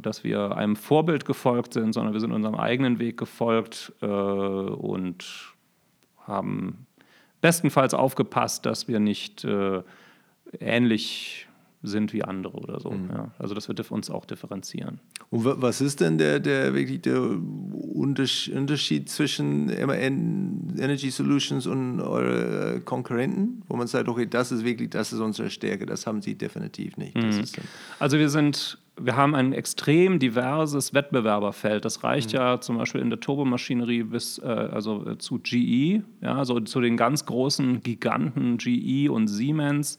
dass wir einem Vorbild gefolgt sind, sondern wir sind unserem eigenen Weg gefolgt äh, und haben bestenfalls aufgepasst, dass wir nicht äh, ähnlich sind wie andere oder so. Mhm. Ja. Also das wird uns auch differenzieren. Und was ist denn der, der wirklich der Unterschied zwischen MAN Energy Solutions und eure Konkurrenten, wo man sagt, okay, das ist wirklich, das ist unsere Stärke, das haben sie definitiv nicht. Mhm. also wir sind wir haben ein extrem diverses Wettbewerberfeld. Das reicht mhm. ja zum Beispiel in der Turbomaschinerie bis äh, also äh, zu GE, ja, also zu den ganz großen Giganten GE und Siemens.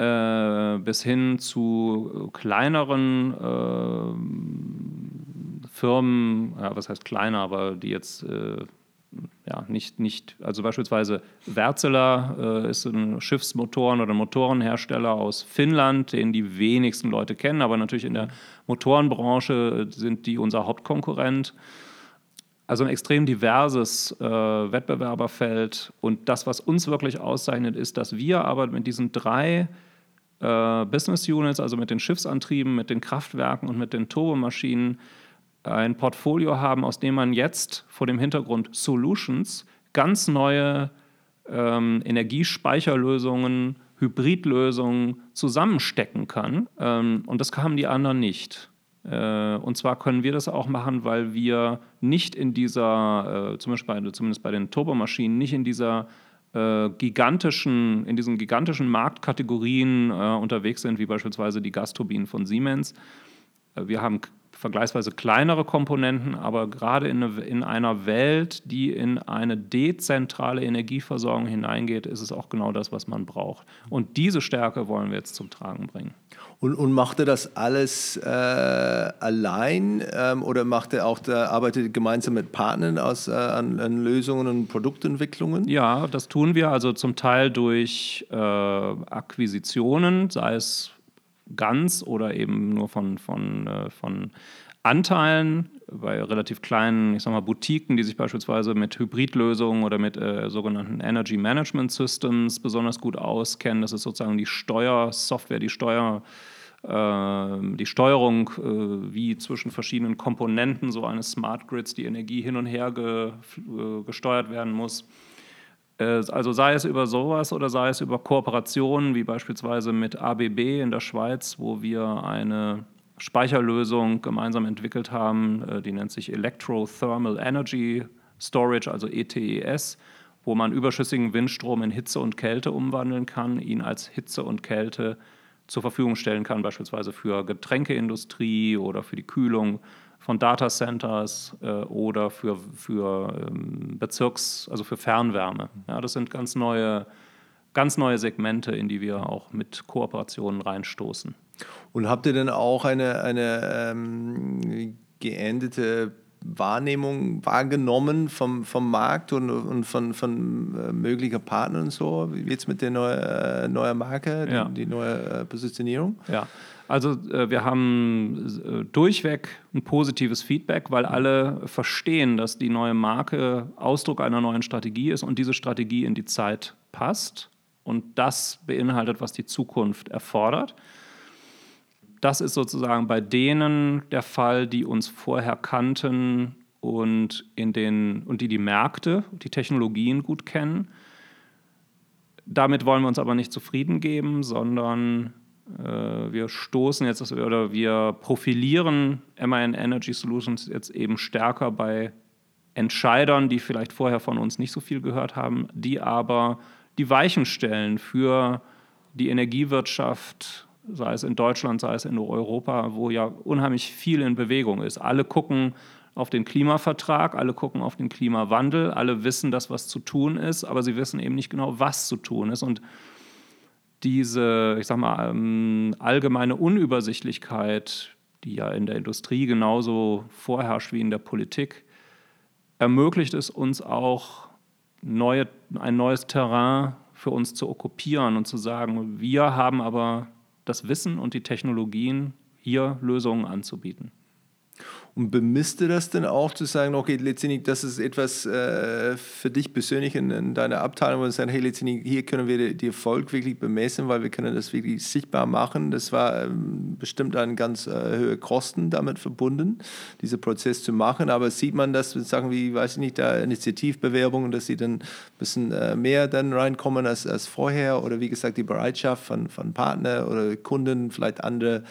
Äh, äh, bis hin zu kleineren äh, Firmen, ja, was heißt kleiner, aber die jetzt äh, ja, nicht, nicht, also beispielsweise Wärtsilä äh, ist ein Schiffsmotoren- oder Motorenhersteller aus Finnland, den die wenigsten Leute kennen, aber natürlich in der Motorenbranche sind die unser Hauptkonkurrent. Also ein extrem diverses äh, Wettbewerberfeld. Und das, was uns wirklich auszeichnet, ist, dass wir aber mit diesen drei äh, Business Units, also mit den Schiffsantrieben, mit den Kraftwerken und mit den Turbomaschinen, ein Portfolio haben, aus dem man jetzt vor dem Hintergrund Solutions ganz neue ähm, Energiespeicherlösungen, Hybridlösungen zusammenstecken kann. Ähm, und das haben die anderen nicht. Äh, und zwar können wir das auch machen, weil wir nicht in dieser, äh, zum Beispiel bei, zumindest bei den Turbomaschinen, nicht in dieser gigantischen, in diesen gigantischen Marktkategorien äh, unterwegs sind, wie beispielsweise die Gasturbinen von Siemens. Äh, wir haben vergleichsweise kleinere Komponenten, aber gerade in, eine, in, einer Welt, die in eine dezentrale Energieversorgung hineingeht, ist es auch genau das, was man braucht. Und diese Stärke wollen wir jetzt zum Tragen bringen. Und, und macht er das alles äh, allein ähm, oder macht er auch, der, arbeitet er gemeinsam mit Partnern aus, äh, an, an, Lösungen und Produktentwicklungen? Ja, das tun wir also zum Teil durch äh, Akquisitionen, sei es ganz oder eben nur von, von, äh, von Anteilen bei relativ kleinen, ich sag mal, Boutiquen, die sich beispielsweise mit Hybridlösungen oder mit äh, sogenannten Energy Management Systems besonders gut auskennen. Das ist sozusagen die Steuersoftware, die Steuer, äh, die Steuerung, äh, wie zwischen verschiedenen Komponenten so eines Smart Grids die Energie hin und her äh, gesteuert werden muss. Äh, also sei es über sowas oder sei es über Kooperationen wie beispielsweise mit ABB in der Schweiz, wo wir eine Speicherlösung gemeinsam entwickelt haben, äh, die nennt sich Electrothermal Energy Storage, also ETES, wo man überschüssigen Windstrom in Hitze und Kälte umwandeln kann, ihn als Hitze und Kälte zur Verfügung stellen kann, beispielsweise für Getränkeindustrie oder für die Kühlung von Datacenters äh, oder für, für ähm, Bezirks-, also für Fernwärme. Ja, das sind ganz neue, ganz neue Segmente, in die wir auch mit Kooperationen reinstoßen. Und habt ihr denn auch eine, eine ähm, geendete Wahrnehmung wahrgenommen vom, vom Markt und, und von, von äh, möglicher Partnern und so, wie jetzt mit der neuen äh, neue Marke, ja. die, die, neue äh, Positionierung? Ja, also äh, wir haben äh, durchweg ein positives Feedback, weil alle verstehen, dass die neue Marke Ausdruck einer neuen Strategie ist und diese Strategie in die Zeit passt und das beinhaltet, was die Zukunft erfordert. Das ist sozusagen bei denen der Fall, die uns vorher kannten und, in den, und die die Märkte, die Technologien gut kennen. Damit wollen wir uns aber nicht zufrieden geben, sondern wir stoßen jetzt oder wir profilieren MIN Energy Solutions jetzt eben stärker bei Entscheidern, die vielleicht vorher von uns nicht so viel gehört haben, die aber die Weichen stellen für die Energiewirtschaft, sei es in Deutschland, sei es in Europa, wo ja unheimlich viel in Bewegung ist. Alle gucken auf den Klimavertrag, alle gucken auf den Klimawandel, alle wissen, dass was zu tun ist, aber sie wissen eben nicht genau, was zu tun ist. Und diese, ich sag mal, ähm, allgemeine Unübersichtlichkeit, die ja in der Industrie genauso vorherrscht wie in der Politik, ermöglicht es uns auch, neue, ein neues Terrain für uns zu okkupieren und zu sagen, wir haben aber das Wissen und die Technologien, hier Lösungen anzubieten. Und bemisst du das denn auch zu sagen, okay, letztendlich, das ist etwas äh, für dich persönlich in, in, deiner Abteilung, wo du sagst, hey, letztendlich, hier können wir die Erfolg wirklich bemessen, weil wir können das wirklich sichtbar machen. Das war ähm, bestimmt ein ganz äh, hohe Kosten damit verbunden, diesen Prozess zu machen. Aber sieht man das mit Sachen wie, weiß ich nicht, da Initiativbewerbungen, dass sie dann ein bisschen äh, mehr dann reinkommen als, als vorher oder wie gesagt, die Bereitschaft von, von Partnern oder Kunden, vielleicht andere,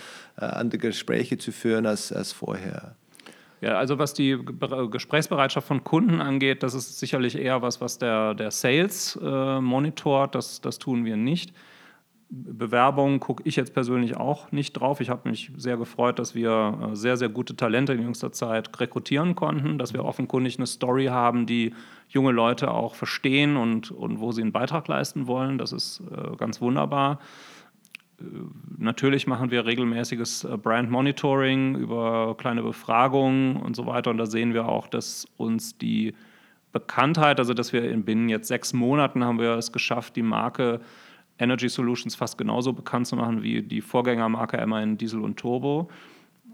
andere Gespräche zu führen als, als vorher? Ja, also was die Gesprächsbereitschaft von Kunden angeht, das ist sicherlich eher was, was der, der Sales äh, monitort. Das, das tun wir nicht. Bewerbungen gucke ich jetzt persönlich auch nicht drauf. Ich habe mich sehr gefreut, dass wir äh, sehr, sehr gute Talente in jüngster Zeit rekrutieren konnten, dass wir offenkundig eine Story haben, die junge Leute auch verstehen und, und wo sie einen Beitrag leisten wollen. Das ist äh, ganz wunderbar natürlich machen wir regelmäßiges äh, Brand Monitoring über kleine Befragungen und so weiter. Und da sehen wir auch, dass uns die Bekanntheit, also dass wir in binnen jetzt sechs Monaten haben wir es geschafft, die Marke Energy Solutions fast genauso bekannt zu machen wie die Vorgängermarke MAN Diesel und Turbo.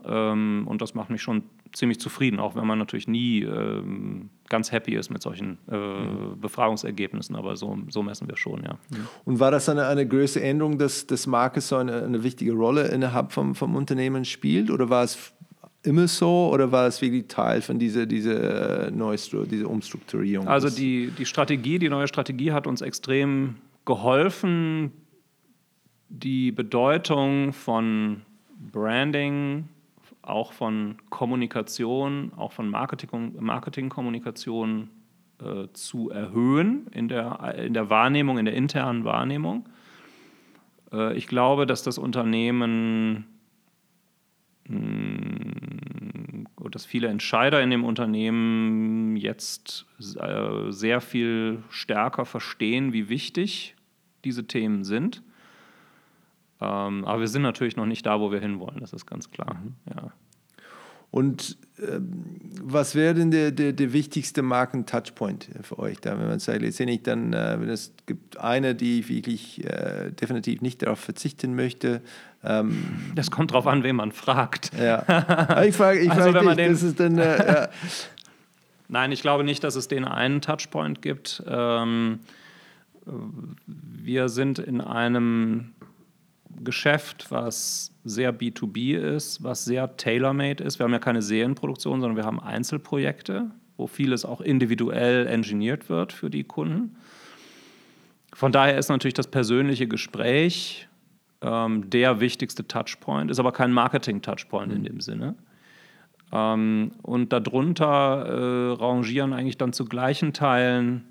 Ähm, und das macht mich schon ziemlich zufrieden, auch wenn man natürlich nie ähm, ganz happy ist mit solchen äh, mhm. Befragungsergebnissen, aber so, so messen wir schon, ja. Mhm. Und war das eine, eine größere Änderung, dass das Marke so eine, eine wichtige Rolle innerhalb vom, vom Unternehmen spielt oder war es immer so oder war es wirklich Teil von dieser, dieser, äh, Neustru dieser Umstrukturierung? Also die, die Strategie, die neue Strategie hat uns extrem geholfen, die Bedeutung von Branding, auch von Kommunikation, auch von Marketing, Marketingkommunikation äh, zu erhöhen in der, in der Wahrnehmung, in der internen Wahrnehmung. Äh, ich glaube, dass das Unternehmen mh, hm, dass viele Entscheider in dem Unternehmen jetzt äh, sehr viel stärker verstehen, wie wichtig diese Themen sind ähm, aber wir sind natürlich noch nicht da, wo wir hinwollen, das ist ganz klar. Mhm. Ja. Und ähm, was wäre denn der, der, der wichtigste Marken-Touchpoint für euch? Da, wenn man sagt, letztendlich dann, äh, wenn es gibt eine, die wirklich äh, definitiv nicht darauf verzichten möchte. Ähm, das kommt darauf an, wen man fragt. Ja. Ich frage ich also, frag dich, das ist dann. Äh, ja. Nein, ich glaube nicht, dass es den einen Touchpoint gibt. Ähm, wir sind in einem Geschäft, was sehr B2B ist, was sehr tailor-made ist. Wir haben ja keine Serienproduktion, sondern wir haben Einzelprojekte, wo vieles auch individuell engineert wird für die Kunden. Von daher ist natürlich das persönliche Gespräch ähm, der wichtigste Touchpoint, ist aber kein Marketing-Touchpoint mhm. in dem Sinne. Ähm, und darunter äh, rangieren eigentlich dann zu gleichen Teilen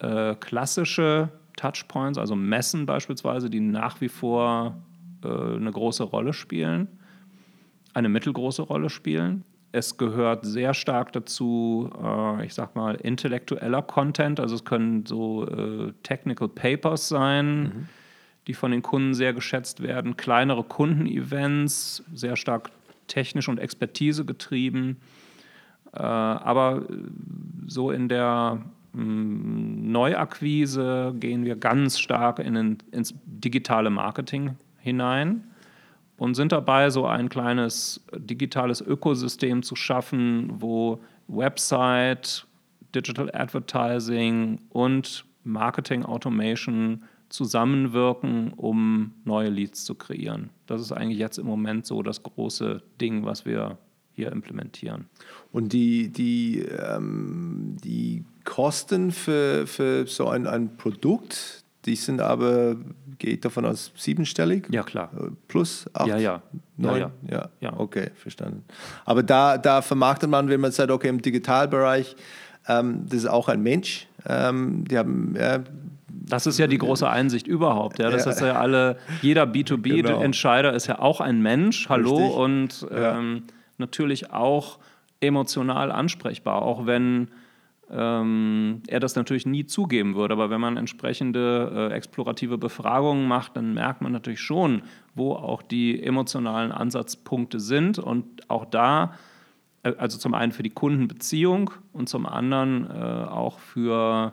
äh, klassische Touchpoints, also Messen beispielsweise, die nach wie vor äh, eine große Rolle spielen, eine mittelgroße Rolle spielen. Es gehört sehr stark dazu, äh, ich sag mal, intellektueller Content. Also es können so äh, Technical Papers sein, mhm. die von den Kunden sehr geschätzt werden, kleinere Kundenevents, sehr stark technisch und Expertise getrieben. aber so in der Neuakquise gehen wir ganz stark in ein, ins digitale Marketing hinein und sind dabei, so ein kleines digitales Ökosystem zu schaffen, wo Website, Digital Advertising und Marketing Automation zusammenwirken, um neue Leads zu kreieren. Das ist eigentlich jetzt im Moment so das große Ding, was wir hier implementieren. Und die, die, ähm, die Kosten für, für so ein, ein Produkt, die sind aber, geht davon aus, siebenstellig? Ja, klar. Äh, plus acht? Ja, ja. Neun? Ja, ja. ja. ja. okay, verstanden. Aber da, da vermarktet man, wenn man sagt, okay, im Digitalbereich, ähm, das ist auch ein Mensch. Ähm, die haben, ja, das ist ja die große Einsicht überhaupt. Ja, das ja. ist ja alle, jeder B2B-Entscheider genau. ist ja auch ein Mensch, hallo, Richtig. und ähm, natürlich auch emotional ansprechbar, auch wenn ähm, er das natürlich nie zugeben würde. Aber wenn man entsprechende äh, explorative Befragungen macht, dann merkt man natürlich schon, wo auch die emotionalen Ansatzpunkte sind. Und auch da, äh, also zum einen für die Kundenbeziehung und zum anderen äh, auch für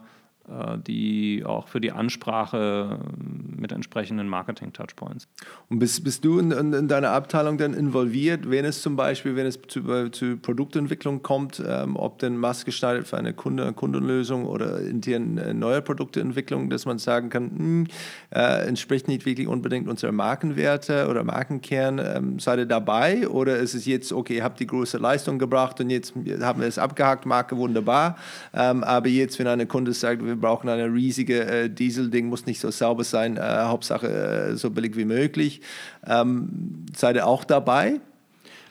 die auch für die Ansprache äh, mit entsprechenden Marketing-Touchpoints. Und bist, bist du in, in, in, deiner Abteilung dann involviert, wenn es zum Beispiel, wenn es zu, zu Produktentwicklung kommt, ähm, ob denn maßgeschneidert für eine Kunde, Kundenlösung oder intern äh, neue Produkteentwicklung, dass man sagen kann, mh, hm, äh, entspricht nicht wirklich unbedingt unserer Markenwerte oder Markenkern, ähm, seid ihr dabei oder ist es jetzt, okay, habt die große Leistung gebracht und jetzt haben wir es abgehakt, Marke wunderbar, ähm, aber jetzt, wenn eine Kunde sagt, wir wir brauchen eine riesige äh, Diesel-Ding, muss nicht so sauber sein, äh, Hauptsache äh, so billig wie möglich. Ähm, seid ihr auch dabei?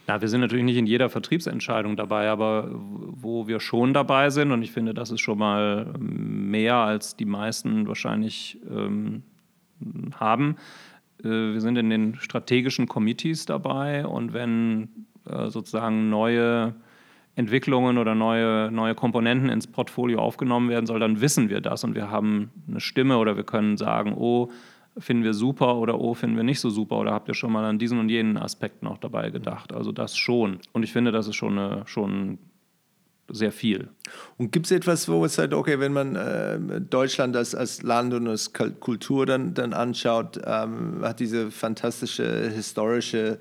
Na, wir sind natürlich nicht in jeder Vertriebsentscheidung dabei, aber wo wir schon dabei sind, und ich finde, das ist schon mal mehr als die meisten wahrscheinlich ähm, haben, äh, wir sind in den strategischen Committees dabei und wenn äh, sozusagen neue Entwicklungen oder neue, neue Komponenten ins Portfolio aufgenommen werden soll, dann wissen wir das und wir haben eine Stimme oder wir können sagen, oh, finden wir super oder oh, finden wir nicht so super oder habt ihr schon mal an diesen und jenen Aspekt noch dabei gedacht? Also das schon. Und ich finde, das ist schon, eine, schon sehr viel. Und gibt es etwas, wo es sagt, okay, wenn man äh, Deutschland als, als Land und als Kultur dann, dann anschaut, ähm, hat diese fantastische historische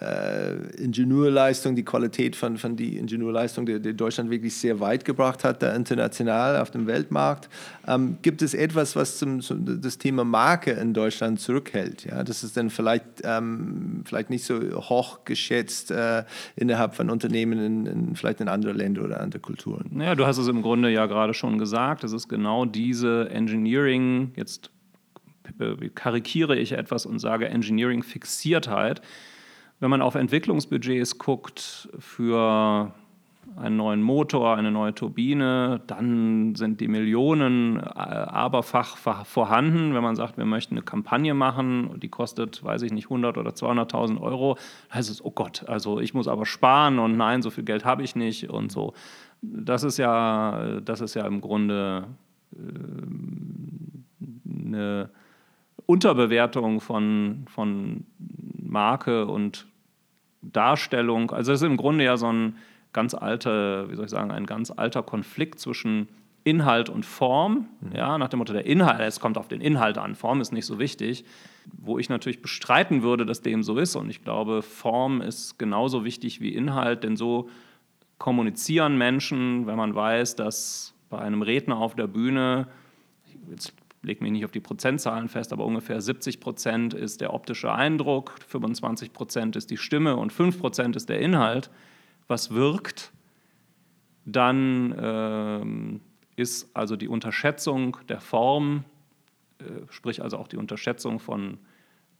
äh, Ingenieurleistung, die Qualität von, von die Ingenieurleistung, die, die, Deutschland wirklich sehr weit gebracht hat, da international auf dem Weltmarkt. Ähm, gibt es etwas, was zum, zum, das Thema Marke in Deutschland zurückhält? Ja, das ist dann vielleicht, ähm, vielleicht nicht so hoch geschätzt äh, innerhalb von Unternehmen in, in, vielleicht in andere Länder oder andere Kulturen. Naja, du hast es im Grunde ja gerade schon gesagt. Es ist genau diese Engineering, jetzt äh, karikiere ich etwas und sage Engineering-Fixiertheit wenn man auf Entwicklungsbudgets guckt für einen neuen Motor, eine neue Turbine, dann sind die Millionen äh, aberfach vorhanden. Wenn man sagt, wir möchten eine Kampagne machen, die kostet, weiß ich nicht, 100 oder 200.000 Euro, heißt es, oh Gott, also ich muss aber sparen und nein, so viel Geld habe ich nicht und so. Das ist ja, das ist ja im Grunde äh, eine Unterbewertung von, von Marke und Darstellung. Also es ist im Grunde ja so ein ganz alter, wie soll ich sagen, ein ganz alter Konflikt zwischen Inhalt und Form. Mhm. Ja, nach dem Motto, der Inhalt, es kommt auf den Inhalt an, Form ist nicht so wichtig. Wo ich natürlich bestreiten würde, dass dem so ist. Und ich glaube, Form ist genauso wichtig wie Inhalt, denn so kommunizieren Menschen, wenn man weiß, dass bei einem Redner auf der Bühne, jetzt lege mich nicht auf die Prozentzahlen fest, aber ungefähr 70 Prozent ist der optische Eindruck, 25 Prozent ist die Stimme und 5 Prozent ist der Inhalt, was wirkt, dann ähm, ist also die Unterschätzung der Form, äh, sprich also auch die Unterschätzung von,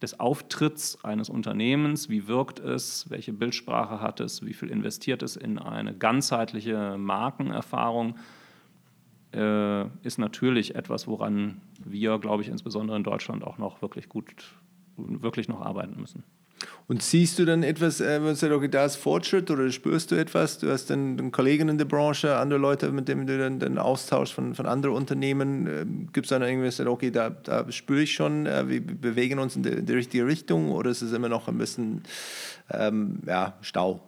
des Auftritts eines Unternehmens, wie wirkt es, welche Bildsprache hat es, wie viel investiert es in eine ganzheitliche Markenerfahrung, äh, ist natürlich etwas, woran wir, glaube ich, insbesondere in Deutschland auch noch wirklich gut, wirklich noch arbeiten müssen. Und siehst du dann etwas, äh, wenn du sagst, da ist Fortschritt oder spürst du etwas? Du hast dann Kollegen in der Branche, andere Leute, mit denen du dann, dann austauschst von, von anderen Unternehmen. Ähm, Gibt es dann irgendwas, okay, da, da spüre ich schon, äh, wir bewegen uns in die, in die, richtige Richtung oder ist es immer noch ein bisschen ähm, ja, Stau?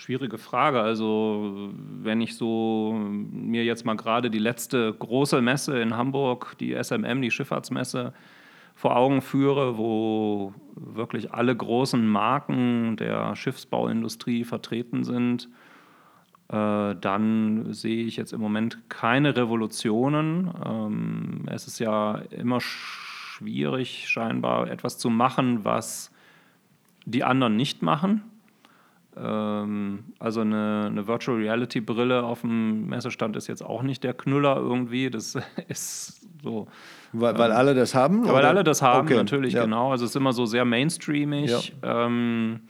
Schwierige Frage. Also, wenn ich so mir jetzt mal gerade die letzte große Messe in Hamburg, die SMM, die Schifffahrtsmesse, vor Augen führe, wo wirklich alle großen Marken der Schiffsbauindustrie vertreten sind, äh, dann sehe ich jetzt im Moment keine Revolutionen. Ähm, es ist ja immer schwierig, scheinbar etwas zu machen, was die anderen nicht machen. Ähm, also eine, eine, Virtual Reality Brille auf dem Messestand ist jetzt auch nicht der Knüller irgendwie. Das ist so. Weil, weil alle das haben? Weil alle das haben, okay. natürlich, ja. genau. Also es ist immer so sehr mainstreamig. Ja. Ähm,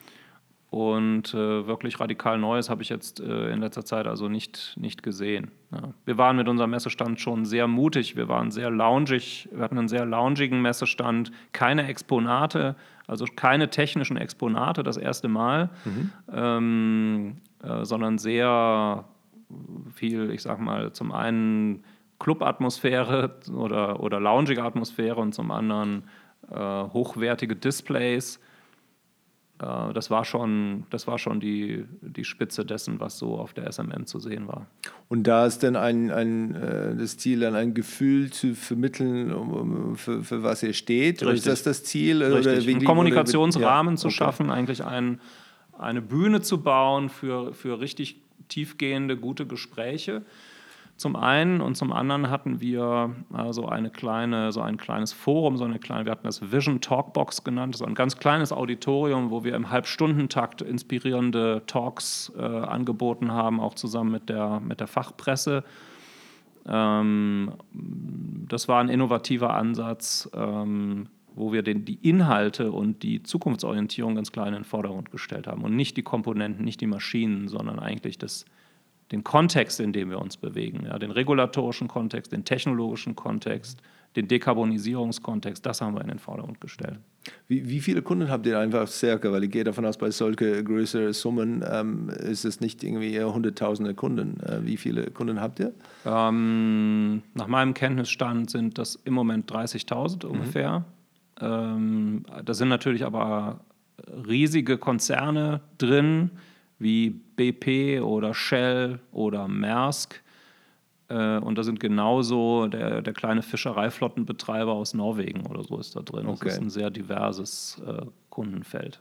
und äh, wirklich radikal Neues habe ich jetzt äh, in letzter Zeit also nicht, nicht gesehen. Ja. Wir waren mit unserem Messestand schon sehr mutig, wir waren sehr loungig, wir hatten einen sehr loungigen Messestand, keine Exponate, also keine technischen Exponate das erste Mal, mhm. ähm, äh, sondern sehr viel, ich sag mal, zum einen Club-Atmosphäre oder, oder loungige Atmosphäre und zum anderen äh, hochwertige Displays das war schon, das war schon die, die Spitze dessen, was so auf der SMM zu sehen war. Und da ist dann ein, ein, äh, das Ziel, dann ein Gefühl zu vermitteln, um, für, für was ihr steht? Richtig. ist das das Ziel? Richtig. Oder Einen Kommunikationsrahmen ja. zu schaffen, okay. eigentlich ein, eine Bühne zu bauen für, für richtig tiefgehende, gute Gespräche zum einen und zum anderen hatten wir äh, so eine kleine, so ein kleines Forum, so eine kleine, wir hatten das Vision Talkbox genannt, so ein ganz kleines Auditorium, wo wir im Halbstundentakt inspirierende Talks äh, angeboten haben, auch zusammen mit der, mit der Fachpresse. Ähm, das war ein innovativer Ansatz, ähm, wo wir den, die Inhalte und die Zukunftsorientierung ganz klein in den Vordergrund gestellt haben und nicht die Komponenten, nicht die Maschinen, sondern eigentlich das den Kontext, in dem wir uns bewegen, ja, den regulatorischen Kontext, den technologischen Kontext, den Dekarbonisierungskontext, das haben wir in den Vordergrund gestellt. Wie, wie viele Kunden habt ihr einfach circa? Weil ich gehe davon aus, bei solchen größeren Summen ähm, ist es nicht irgendwie hunderttausende Kunden. Äh, wie viele Kunden habt ihr? Ähm, nach meinem Kenntnisstand sind das im Moment 30.000 mhm. ungefähr. Mhm. Ähm, da sind natürlich aber riesige Konzerne drin, wie BP oder Shell oder Maersk äh, und da sind genauso der, der kleine Fischereiflottenbetreiber aus Norwegen oder so ist da drin. Okay. Das ist ein sehr diverses äh, Kundenfeld.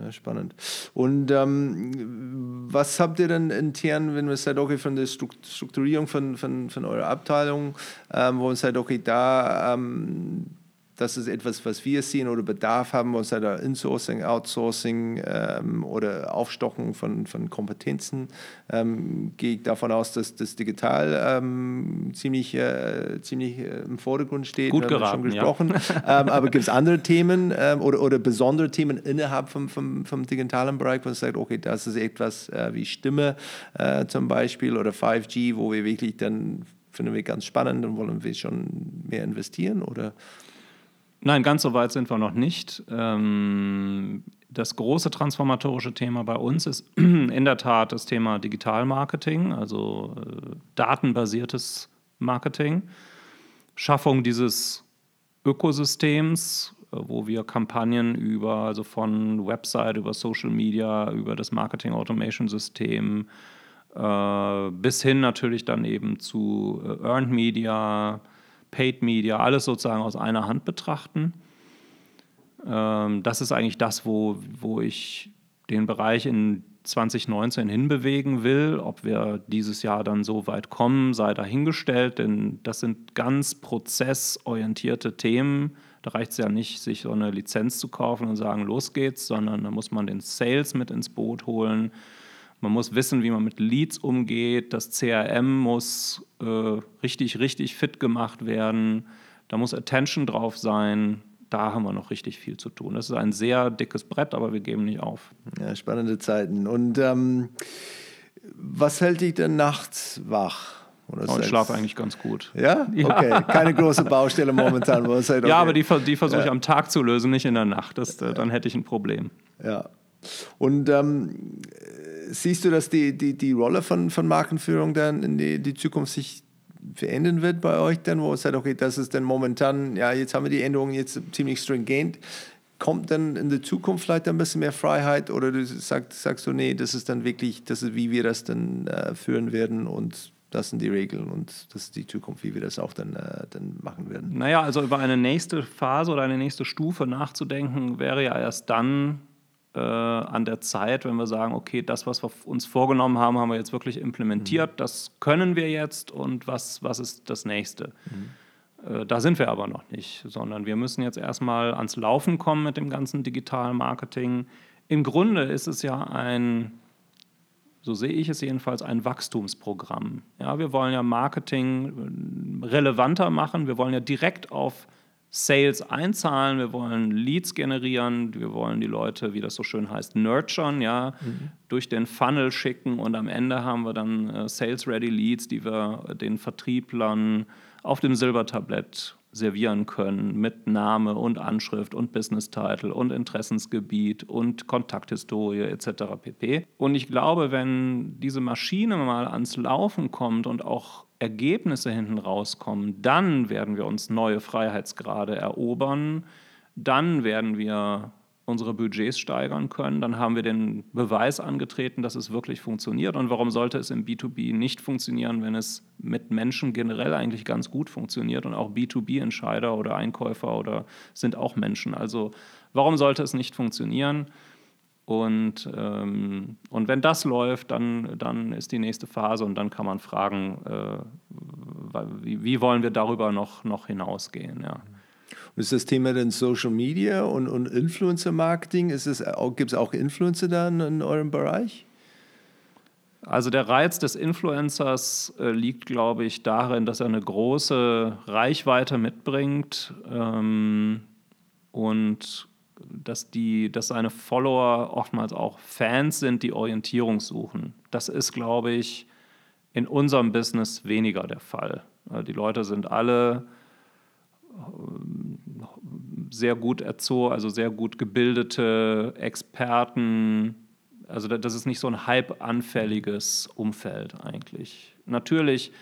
Ja, spannend. Und ähm, was habt ihr denn intern, wenn wir sagt, okay, von der Strukturierung von, von, von eurer Abteilung, ähm, wo man sagt, okay, da ähm, das ist etwas, was wir sehen oder Bedarf haben, wo es da Insourcing, Outsourcing ähm, oder Aufstocken von, von Kompetenzen. Ähm, gehe ich davon aus, dass das digital ähm, ziemlich, äh, ziemlich äh, im Vordergrund steht. Gut geraten, schon gesprochen. Ja. Ähm, aber gibt es andere Themen ähm, oder, oder besondere Themen innerhalb vom, vom, vom digitalen Bereich, wo man sagt, okay, das ist etwas äh, wie Stimme äh, zum Beispiel oder 5G, wo wir wirklich dann finden wir ganz spannend und wollen wir schon mehr investieren oder Nein, ganz so weit sind wir noch nicht. Ähm, das große transformatorische Thema bei uns ist in der Tat das Thema Digitalmarketing, also äh, datenbasiertes Marketing, Schaffung dieses Ökosystems, äh, wo wir Kampagnen über, also von Website, über Social Media, über das Marketing Automation System äh, bis hin natürlich dann eben zu Earned Media, Paid Media, alles sozusagen aus einer Hand betrachten. Ähm, das ist eigentlich das, wo, wo ich den Bereich in 2019 hinbewegen will. Ob wir dieses Jahr dann so weit kommen, sei dahingestellt, denn das sind ganz prozessorientierte Themen. Da reicht es ja nicht, sich so eine Lizenz zu kaufen und sagen, los geht's, sondern da muss man den Sales mit ins Boot holen. Man muss wissen, wie man mit Leads umgeht. Das CRM muss äh, richtig, richtig fit gemacht werden. Da muss Attention drauf sein. Da haben wir noch richtig viel zu tun. Das ist ein sehr dickes Brett, aber wir geben nicht auf. Ja, spannende Zeiten. Und ähm, was hält dich denn nachts wach? Oder oh, ich schlafe eigentlich ganz gut. Ja? ja? Okay. Keine große Baustelle momentan. Halt, okay. Ja, aber die, die versuche ich ja. am Tag zu lösen, nicht in der Nacht. Das, äh, dann hätte ich ein Problem. Ja. Und ähm, siehst du, dass die, die, die Rolle von, von Markenführung dann in die, die Zukunft sich verändern wird bei euch dann, wo es sagt, okay, das ist dann momentan, ja, jetzt haben wir die Änderungen jetzt ziemlich stringent. Kommt dann in der Zukunft vielleicht ein bisschen mehr Freiheit oder du sagst, sagst du, nee, das ist dann wirklich, das ist, wie wir das dann äh, führen werden und das sind die Regeln und das ist die Zukunft, wie wir das auch dann, äh, dann machen werden. Naja, also über eine nächste Phase oder eine nächste Stufe nachzudenken, wäre ja erst dann äh, an der Zeit, wenn wir sagen, okay, das, was wir uns vorgenommen haben, haben wir jetzt wirklich implementiert, mhm. das können wir jetzt und was, was ist das nächste? Mhm. Äh, da sind wir aber noch nicht, sondern wir müssen jetzt erstmal ans Laufen kommen mit dem ganzen digitalen Marketing. Im Grunde ist es ja ein, so sehe ich es jedenfalls, ein Wachstumsprogramm. Ja, wir wollen ja Marketing äh, relevanter machen, wir wollen ja direkt auf Sales einzahlen, wir wollen Leads generieren, wir wollen die Leute, wie das so schön heißt, nurturen, ja, mhm. durch den Funnel schicken und am Ende haben wir dann äh, Sales-Ready Leads, die wir den Vertrieblern auf dem Silbertablett servieren können mit Name und Anschrift und Business Title und Interessensgebiet und Kontakthistorie etc. pp. Und ich glaube, wenn diese Maschine mal ans Laufen kommt und auch Ergebnisse hinten rauskommen, dann werden wir uns neue Freiheitsgrade erobern, dann werden wir unsere Budgets steigern können, dann haben wir den Beweis angetreten, dass es wirklich funktioniert. Und warum sollte es im B2B nicht funktionieren, wenn es mit Menschen generell eigentlich ganz gut funktioniert und auch B2B-Entscheider oder Einkäufer oder sind auch Menschen. Also warum sollte es nicht funktionieren? Und, ähm, und wenn das läuft, dann, dann ist die nächste Phase und dann kann man fragen, äh, wie, wie, wollen wir darüber noch, noch hinausgehen. Ja. Ist das Thema denn Social Media und, und Influencer-Marketing? Gibt es auch Influencer da in, in eurem Bereich? Also der Reiz des Influencers äh, liegt, glaube ich, darin, dass er eine große Reichweite mitbringt ähm, und dass, die, dass seine Follower oftmals auch Fans sind, die Orientierung suchen. Das ist, glaube ich, in unserem Business weniger der Fall. Die Leute sind alle sehr gut erzogen, also sehr gut gebildete Experten. Also das ist nicht so ein hype-anfälliges Umfeld eigentlich. Natürlich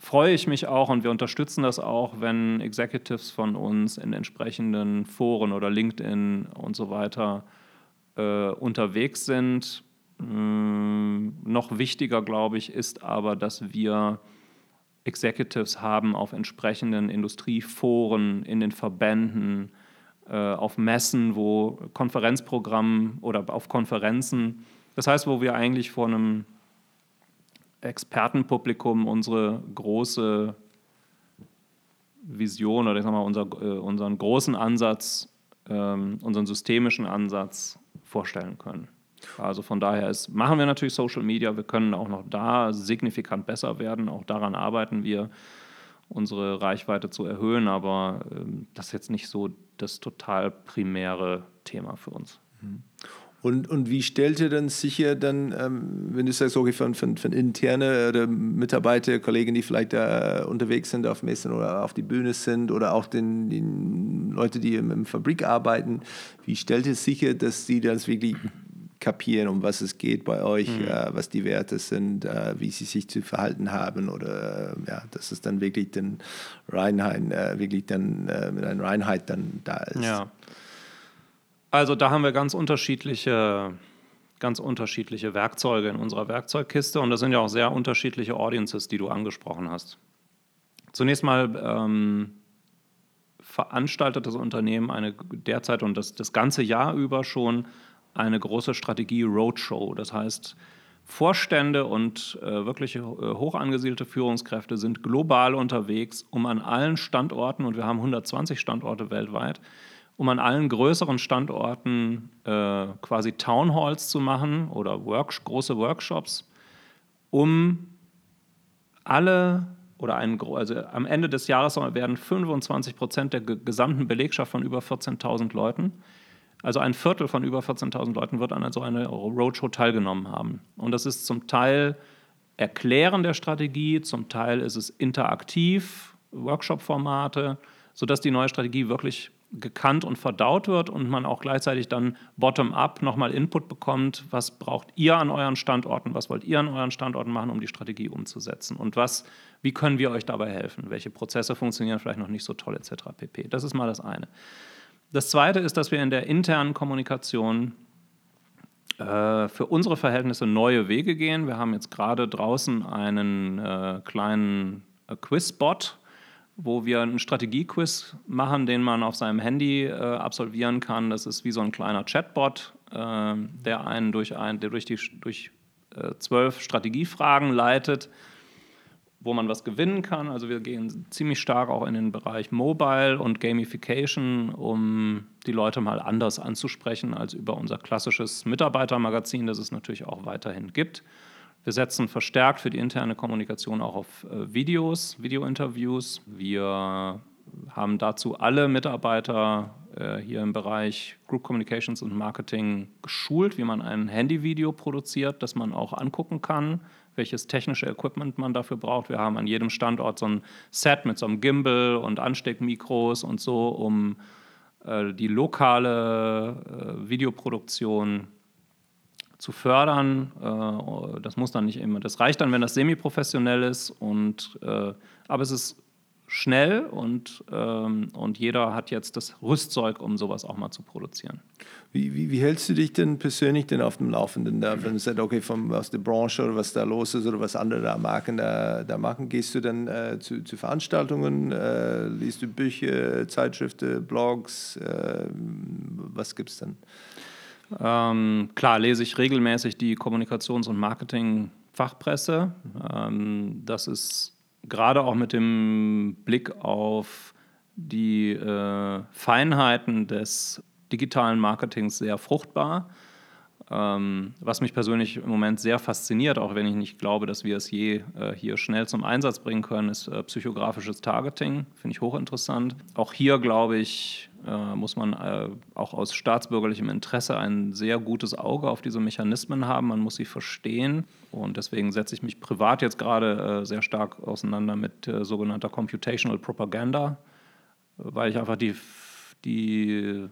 freue ich mich auch und wir unterstützen das auch, wenn Executives von uns in entsprechenden Foren oder LinkedIn und so weiter äh, unterwegs sind. Ähm, noch wichtiger, glaube ich, ist aber, dass wir Executives haben auf entsprechenden Industrieforen, in den Verbänden, äh, auf Messen, wo Konferenzprogramm oder auf Konferenzen, das heißt, wo wir eigentlich vor einem Expertenpublikum unsere große Vision oder ich sag mal, unser, äh, unseren großen Ansatz, ähm, unseren systemischen Ansatz vorstellen können. Also von daher ist, machen wir natürlich Social Media, wir können auch noch da signifikant besser werden, auch daran arbeiten wir, unsere Reichweite zu erhöhen, aber ähm, das ist jetzt nicht so das total primäre Thema für uns. Mhm. Und, und wie stellt ihr dann sicher, dann, ähm, wenn du sagst, okay, von, von, von interne oder Mitarbeiter, Kollegen, die vielleicht da unterwegs sind auf Messen oder auf die Bühne sind oder auch den, den Leute, die im, im Fabrik arbeiten, wie stellt ihr sicher, dass sie das wirklich kapieren, um was es geht bei euch, mhm. äh, was die Werte sind, äh, wie sie sich zu verhalten haben oder äh, ja, dass es dann wirklich den Reinheit, äh, wirklich dann äh, mit einer Reinheit dann da ist. Ja. Also da haben wir ganz unterschiedliche, ganz unterschiedliche Werkzeuge in unserer Werkzeugkiste und das sind ja auch sehr unterschiedliche Audiences, die du angesprochen hast. Zunächst mal ähm, veranstaltet das Unternehmen eine derzeit und das, das ganze Jahr über schon eine große Strategie Roadshow. Das heißt, Vorstände und äh, wirklich äh, hoch angesiedelte Führungskräfte sind global unterwegs, um an allen Standorten, und wir haben 120 Standorte weltweit, um an allen größeren Standorten äh, quasi Townhalls zu machen oder Work große Workshops, um alle oder ein, also am Ende des Jahres werden 25 Prozent der gesamten Belegschaft von über 14.000 Leuten also ein Viertel von über 14.000 Leuten wird an so einer Roadshow teilgenommen haben. Und das ist zum Teil Erklären der Strategie, zum Teil ist es interaktiv, Workshop-Formate, sodass die neue Strategie wirklich gekannt und verdaut wird und man auch gleichzeitig dann bottom-up nochmal Input bekommt, was braucht ihr an euren Standorten, was wollt ihr an euren Standorten machen, um die Strategie umzusetzen und was, wie können wir euch dabei helfen, welche Prozesse funktionieren vielleicht noch nicht so toll etc. pp. Das ist mal das eine. Das Zweite ist, dass wir in der internen Kommunikation äh, für unsere Verhältnisse neue Wege gehen. Wir haben jetzt gerade draußen einen äh, kleinen äh, Quizbot, wo wir einen Strategiequiz machen, den man auf seinem Handy äh, absolvieren kann. Das ist wie so ein kleiner Chatbot, äh, der einen durch, ein, der durch, die, durch äh, zwölf Strategiefragen leitet wo man was gewinnen kann. Also wir gehen ziemlich stark auch in den Bereich Mobile und Gamification, um die Leute mal anders anzusprechen als über unser klassisches Mitarbeitermagazin, das es natürlich auch weiterhin gibt. Wir setzen verstärkt für die interne Kommunikation auch auf äh, Videos, Videointerviews. Wir haben dazu alle Mitarbeiter äh, hier im Bereich Group Communications und Marketing geschult, wie man ein Handyvideo produziert, das man auch angucken kann welches technische Equipment man dafür braucht. Wir haben an jedem Standort so ein Set mit so einem Gimbal und Ansteckmikros und so, um äh, die lokale äh, Videoproduktion zu fördern. Äh, das muss dann nicht immer, das reicht dann, wenn das semi-professionell ist. Und, äh, aber es ist schnell und, ähm, und jeder hat jetzt das Rüstzeug, um sowas auch mal zu produzieren. Wie, wie, wie hältst du dich denn persönlich denn auf dem Laufenden da, wenn du sagst, okay, vom, aus der Branche oder was da los ist oder was andere da Marken da, da machen, gehst du dann äh, zu, zu, Veranstaltungen, äh, liest du Bücher, Zeitschriften, Blogs, äh, was es dann? Ähm, klar, lese ich regelmäßig die Kommunikations- und Marketing-Fachpresse. Ähm, das ist gerade auch mit dem Blick auf die äh, Feinheiten des digitalen Marketings sehr fruchtbar. Ähm, was mich persönlich im Moment sehr fasziniert, auch wenn ich nicht glaube, dass wir es je äh, hier schnell zum Einsatz bringen können, ist äh, psychografisches Targeting. Finde ich hochinteressant. Auch hier, glaube ich, äh, muss man äh, auch aus staatsbürgerlichem Interesse ein sehr gutes Auge auf diese Mechanismen haben. Man muss sie verstehen. Und deswegen setze ich mich privat jetzt gerade äh, sehr stark auseinander mit äh, sogenannter Computational Propaganda weil ich einfach die, die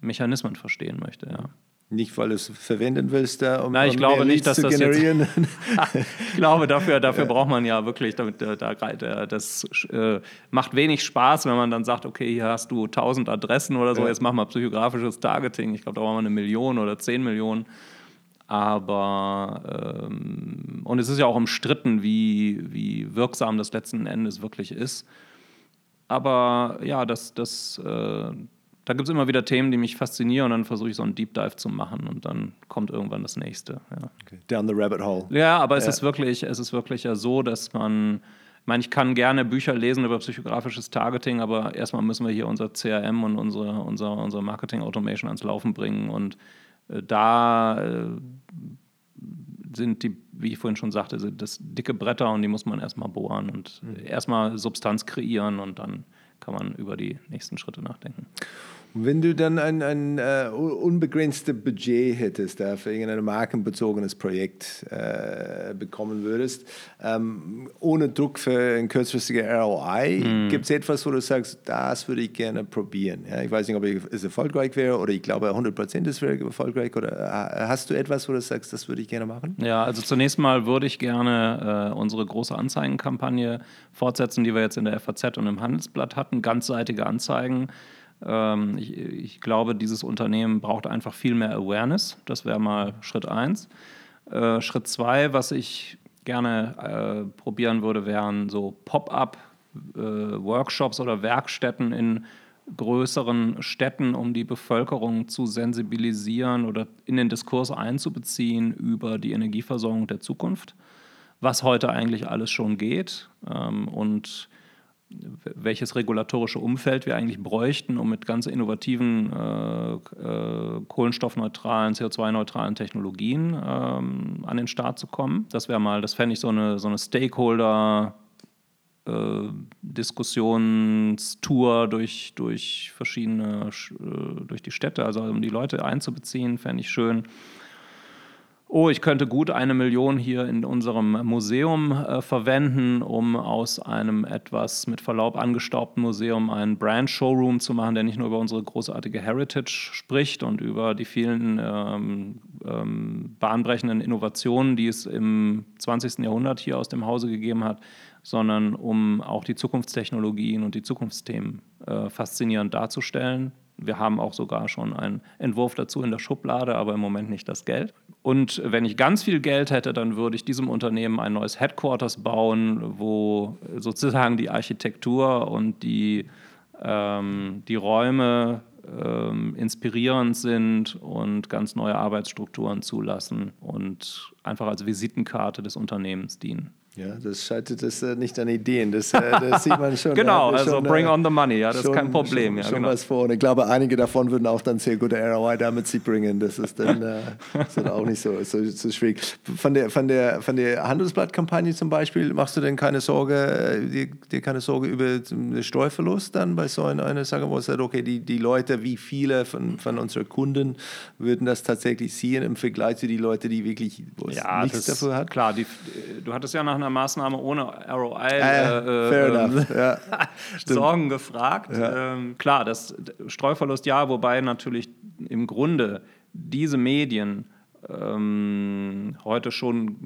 Mechanismen verstehen möchte. Ja. Nicht, weil du es verwenden willst, da, um, Nein, ich um glaube nicht, dass das generieren. Jetzt, ich glaube, dafür, dafür ja. braucht man ja wirklich, damit, da, da, das äh, macht wenig Spaß, wenn man dann sagt, okay, hier hast du 1000 Adressen oder so, ja. jetzt machen wir psychografisches Targeting. Ich glaube, da brauchen wir eine Million oder 10 Millionen. Aber, ähm, und es ist ja auch umstritten, wie, wie wirksam das letzten Endes wirklich ist. Aber ja, das, das, äh, da gibt es immer wieder Themen, die mich faszinieren und dann versuche ich so einen Deep Dive zu machen und dann kommt irgendwann das nächste. Ja. Okay. Down the rabbit hole. Ja, aber es ist wirklich, es ist wirklich ja so, dass man, ich meine, ich kann gerne Bücher lesen über psychografisches Targeting, aber erstmal müssen wir hier unser CRM und unsere, unser, unsere Marketing Automation ans Laufen bringen und äh, da äh, sind die, wie ich vorhin schon sagte, sind das dicke Bretter und die muss man erstmal bohren und mhm. erstmal Substanz kreieren und dann kann man über die nächsten Schritte nachdenken. Wenn du dann ein, ein uh, unbegrenztes Budget hättest, uh, für irgendein markenbezogenes Projekt uh, bekommen würdest, ähm, ohne Druck für ein kurzfristiger ROI, mm. gibt es etwas, wo du sagst, das würde ich gerne probieren? Ja, ich weiß nicht, ob es erfolgreich wäre oder ich glaube 100% es wäre erfolgreich. Oder hast du etwas, wo du sagst, das würde ich gerne machen? Ja, also zunächst mal würde ich gerne unsere große Anzeigenkampagne fortsetzen, die wir jetzt in der FAZ und im Handelsblatt hatten, ganzseitige Anzeigen ähm, ich, ich, glaube, dieses Unternehmen braucht einfach viel mehr Awareness. Das wäre mal Schritt eins. Äh, Schritt zwei, was ich gerne äh, probieren würde, wären so Pop-up-Workshops äh, oder Werkstätten in größeren Städten, um die Bevölkerung zu sensibilisieren oder in den Diskurs einzubeziehen über die Energieversorgung der Zukunft, was heute eigentlich alles schon geht. Ähm, und welches regulatorische Umfeld wir eigentlich bräuchten, um mit ganz innovativen, äh, äh, kohlenstoffneutralen, CO2-neutralen Technologien ähm, an den Start zu kommen. Das wäre mal, das fände ich so eine, so eine Stakeholder- äh, Diskussionstour durch, durch verschiedene, äh, durch die Städte, also um die Leute einzubeziehen, fände ich schön oh, ich könnte gut eine Million hier in unserem Museum äh, verwenden, um aus einem etwas mit Verlaub angestaubten Museum einen Brand-Showroom zu machen, der nicht nur über unsere großartige Heritage spricht und über die vielen ähm, ähm, bahnbrechenden Innovationen, die es im 20. Jahrhundert hier aus dem Hause gegeben hat, sondern um auch die Zukunftstechnologien und die Zukunftsthemen äh, faszinierend darzustellen. Wir haben auch sogar schon einen Entwurf dazu in der Schublade, aber im Moment nicht das Geld. Und wenn ich ganz viel Geld hätte, dann würde ich diesem Unternehmen ein neues Headquarters bauen, wo sozusagen die Architektur und die, ähm, die Räume ähm, inspirierend sind und ganz neue Arbeitsstrukturen zulassen und einfach als Visitenkarte des Unternehmens dienen. Ja, das scheitert das äh, nicht an Ideen, das, äh, das sieht man schon. genau, also schon, bring äh, on the money, ja, das schon, ist kein Problem. Schon, ja, schon genau. was vor. Und ich glaube, einige davon würden auch dann sehr gute ROI damit sie bringen. Das ist dann, äh, ist dann auch nicht so, so, so, schwierig. Von der, von der, von der Handelsblattkampagne zum Beispiel, machst du denn keine Sorge, äh, dir, dir keine Sorge über den Steuerverlust dann bei so einer, Sache, wo es sagt, okay, die, die Leute, wie viele von, von unseren Kunden würden das tatsächlich sehen im Vergleich zu den Leuten, die wirklich ja, nichts dafür hat? Klar, die, du hattest ja nach einer Maßnahme ohne ROI äh, äh, ja, Sorgen gefragt. Ähm, klar, das Streuverlust ja, wobei natürlich im Grunde diese Medien ähm, heute schon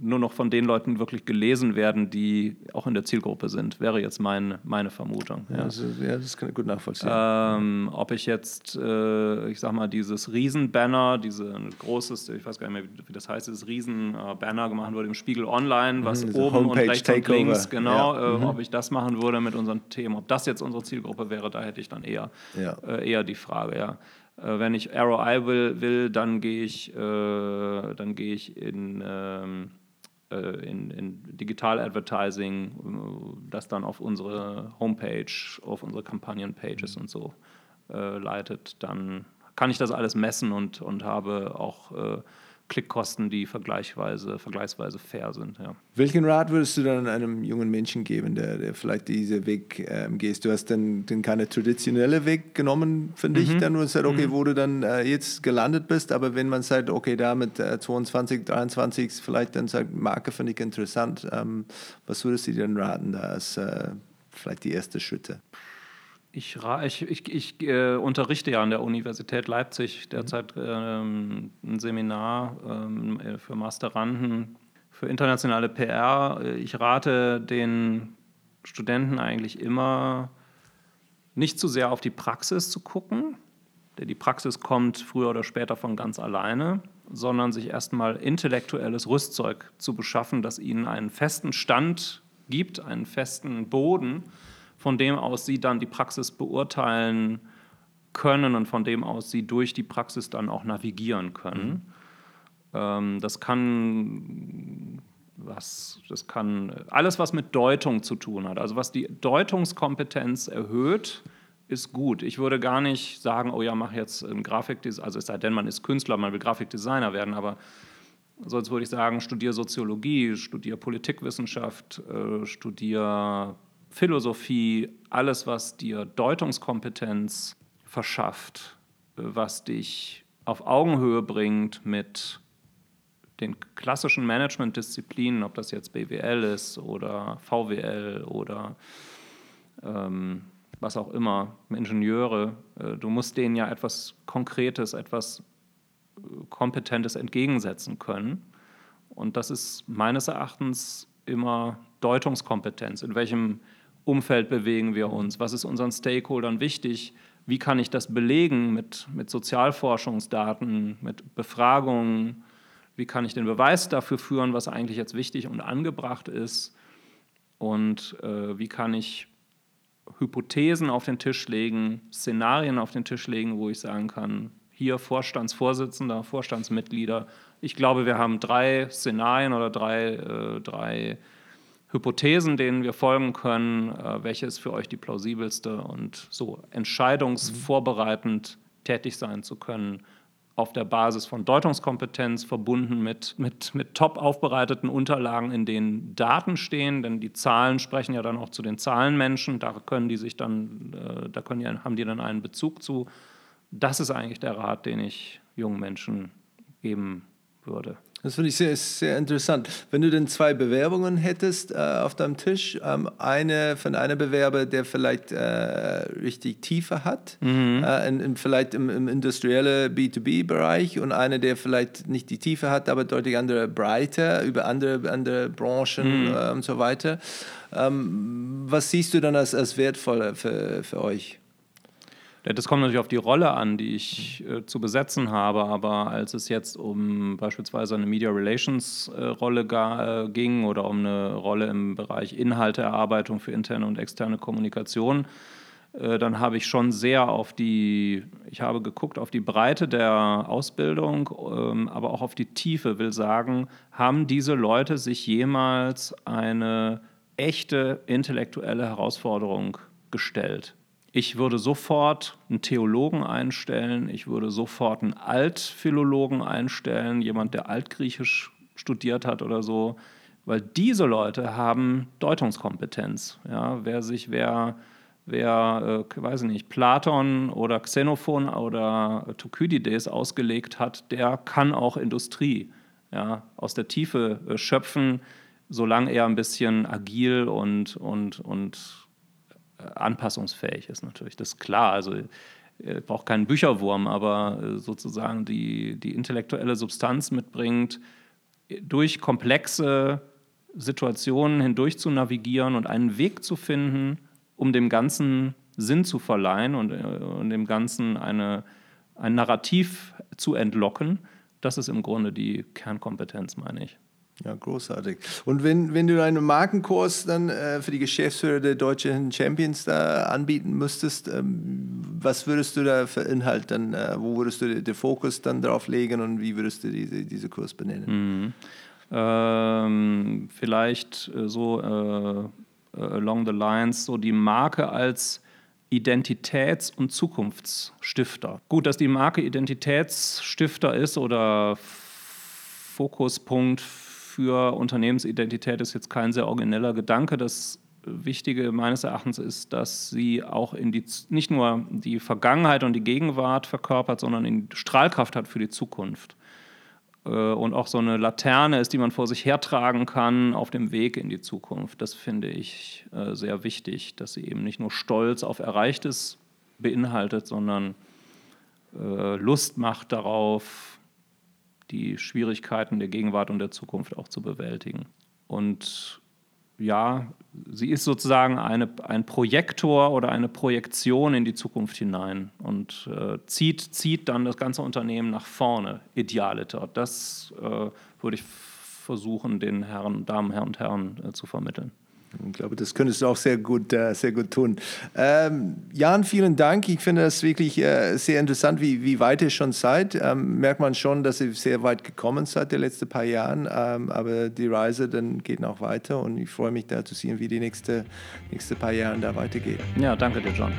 nur noch von den Leuten wirklich gelesen werden, die auch in der Zielgruppe sind, wäre jetzt mein, meine Vermutung. Ja, ja. Das, ist, ja das, kann ich gut nachvollziehen. Ähm, ob ich jetzt, äh, ich sag mal, dieses Riesenbanner, diese großes, ich weiß gar nicht mehr, wie, wie das heißt, dieses Riesenbanner gemacht würde im Spiegel Online, was mhm, oben und rechts Takeover. und links, genau, ja. äh, mhm. ob ich das machen würde mit unseren Themen, ob das jetzt unsere Zielgruppe wäre, da hätte ich dann eher, äh, eher die Frage, ja. Äh, wenn ich ROI will, will dann gehe ich, äh, dann gehe ich in, ähm, äh, in, in, Digital Advertising, das dann auf unsere Homepage, auf unsere Kampagnenpages und so leitet. Dann kann ich das alles messen und, und habe auch Klickkosten, die vergleichsweise, vergleichsweise fair sind. Ja. Welchen Rat würdest du dann einem jungen Menschen geben, der, der vielleicht diesen Weg ähm, gehst? Du hast dann, dann keine traditionelle Weg genommen, finde mhm. ich, dann, wo du sagst, okay, mhm. wo du dann äh, jetzt gelandet bist, aber wenn man sagt, okay, da mit äh, 22, 23 vielleicht dann sagt, Marke finde ich interessant, ähm, was würdest du dir dann raten, da ist äh, vielleicht die erste Schritte? Ich, ich, ich, äh, unterrichte ja an der Universität Leipzig derzeit ähm, ein Seminar ähm, für Masteranden für internationale PR. Ich rate den Studenten eigentlich immer, nicht zu sehr auf die Praxis zu gucken, denn die Praxis kommt früher oder später von ganz alleine, sondern sich erstmal intellektuelles Rüstzeug zu beschaffen, das ihnen einen festen Stand gibt, einen festen Boden, von dem aus sie dann die Praxis beurteilen können und von dem aus sie durch die Praxis dann auch navigieren können. Mhm. das kann was, das kann alles, was mit Deutung zu tun hat. Also was die Deutungskompetenz erhöht, ist gut. Ich würde gar nicht sagen, oh ja, mach jetzt ein Grafikdesign, also es sei denn, man ist Künstler, man will Grafikdesigner werden, aber sonst würde ich sagen, studier Soziologie, studier Politikwissenschaft, äh, studier Philosophie, alles, was dir Deutungskompetenz verschafft, äh, was dich auf Augenhöhe bringt mit den klassischen Management-Disziplinen, ob das jetzt BWL ist oder VWL oder ähm, was auch immer, Ingenieure, äh, du musst denen ja etwas Konkretes, etwas äh, Kompetentes entgegensetzen können. Und das ist meines Erachtens immer Deutungskompetenz. In welchem Umfeld bewegen wir uns? Was ist unseren Stakeholdern wichtig? Wie kann ich das belegen mit, mit Sozialforschungsdaten, mit Befragungen? Wie kann ich den Beweis dafür führen, was eigentlich jetzt wichtig und angebracht ist? Und äh, wie kann ich Hypothesen auf den Tisch legen, Szenarien auf den Tisch legen, wo ich sagen kann, hier Vorstandsvorsitzender, Vorstandsmitglieder. Ich glaube, wir haben drei Szenarien oder drei, äh, drei Hypothesen, denen wir folgen können. Äh, welche ist für euch die plausibelste? Und so entscheidungsvorbereitend tätig sein zu können auf der Basis von Deutungskompetenz verbunden mit, mit, mit top aufbereiteten Unterlagen, in denen Daten stehen, denn die Zahlen sprechen ja dann auch zu den Zahlenmenschen, da können die sich dann, äh, da können die, haben die dann einen Bezug zu. Das ist eigentlich der Rat, den ich jungen Menschen geben würde. Das finde ich sehr, sehr interessant. Wenn du denn zwei Bewerbungen hättest äh, auf deinem Tisch, ähm, eine von einem Bewerber, der vielleicht äh, richtig Tiefe hat, mhm. äh, in, in, vielleicht im, im industriellen B2B-Bereich und eine, der vielleicht nicht die Tiefe hat, aber deutlich andere Breite über andere, andere Branchen mhm. Äh, und so weiter. Ähm, was siehst du dann als, als wertvoll für, für euch? Das kommt natürlich auf die Rolle an, die ich äh, zu besetzen habe, aber als es jetzt um beispielsweise eine Media Relations äh, Rolle äh, ging oder um eine Rolle im Bereich Inhalteerarbeitung für interne und externe Kommunikation, äh, dann habe ich schon sehr auf die, ich habe geguckt auf die Breite der Ausbildung, ähm, aber auch auf die Tiefe, will sagen, haben diese Leute sich jemals eine echte intellektuelle Herausforderung gestellt? Ich würde sofort einen Theologen einstellen, ich würde sofort einen Altphilologen einstellen, jemand, der Altgriechisch studiert hat oder so, weil diese Leute haben Deutungskompetenz. Ja, wer sich, wer, wer, äh, weiß ich nicht, Platon oder Xenophon oder Thukydides ausgelegt hat, der kann auch Industrie ja, aus der Tiefe äh, schöpfen, solange er ein bisschen agil und, und, und anpassungsfähig ist natürlich. Das ist klar. Also er braucht keinen Bücherwurm, aber äh, sozusagen die, die intellektuelle Substanz mitbringt, durch komplexe Situationen hindurch zu navigieren und einen Weg zu finden, um dem Ganzen Sinn zu verleihen und, äh, und dem Ganzen eine, ein Narrativ zu entlocken. Das ist im Grunde die Kernkompetenz, meine ich. Ja, großartig. Und wenn, wenn du einen Markenkurs dann äh, für die Geschäftsführer der deutschen Champions da anbieten müsstest, ähm, was würdest du da für Inhalt dann, äh, wo würdest du den Fokus dann drauf legen und wie würdest du diese, diese Kurs benennen? Mhm. Ähm, vielleicht äh, so äh, äh, along the lines, so die Marke als Identitäts- und Zukunftsstifter. Gut, dass die Marke Identitätsstifter ist oder Fokuspunkt für Unternehmensidentität ist jetzt kein sehr origineller Gedanke. Das Wichtige meines Erachtens ist, dass sie auch in die, nicht nur die Vergangenheit und die Gegenwart verkörpert, sondern in Strahlkraft hat für die Zukunft. äh, und auch so eine Laterne ist, die man vor sich hertragen kann auf dem Weg in die Zukunft. Das finde ich äh, sehr wichtig, dass sie eben nicht nur Stolz auf Erreichtes beinhaltet, sondern äh, Lust macht darauf, die Schwierigkeiten der Gegenwart und der Zukunft auch zu bewältigen. Und ja, sie ist sozusagen eine, ein Projektor oder eine Projektion in die Zukunft hinein und äh, zieht, zieht dann das ganze Unternehmen nach vorne, idealiter. Das äh, würde ich versuchen, den Herren, Damen, Herren und Herren äh, zu vermitteln. Ich glaube, das könntest du auch sehr gut, äh, sehr gut tun. Ähm, Jan, vielen Dank. Ich finde das wirklich äh, sehr interessant, wie, wie weit ihr schon seid. Ähm, merkt man schon, dass ihr sehr weit gekommen seid die letzten paar Jahren. Ähm, aber die Reise dann geht noch weiter und ich freue mich da zu sehen, wie die nächsten nächste paar Jahre da weitergeht. Ja, danke dir, John.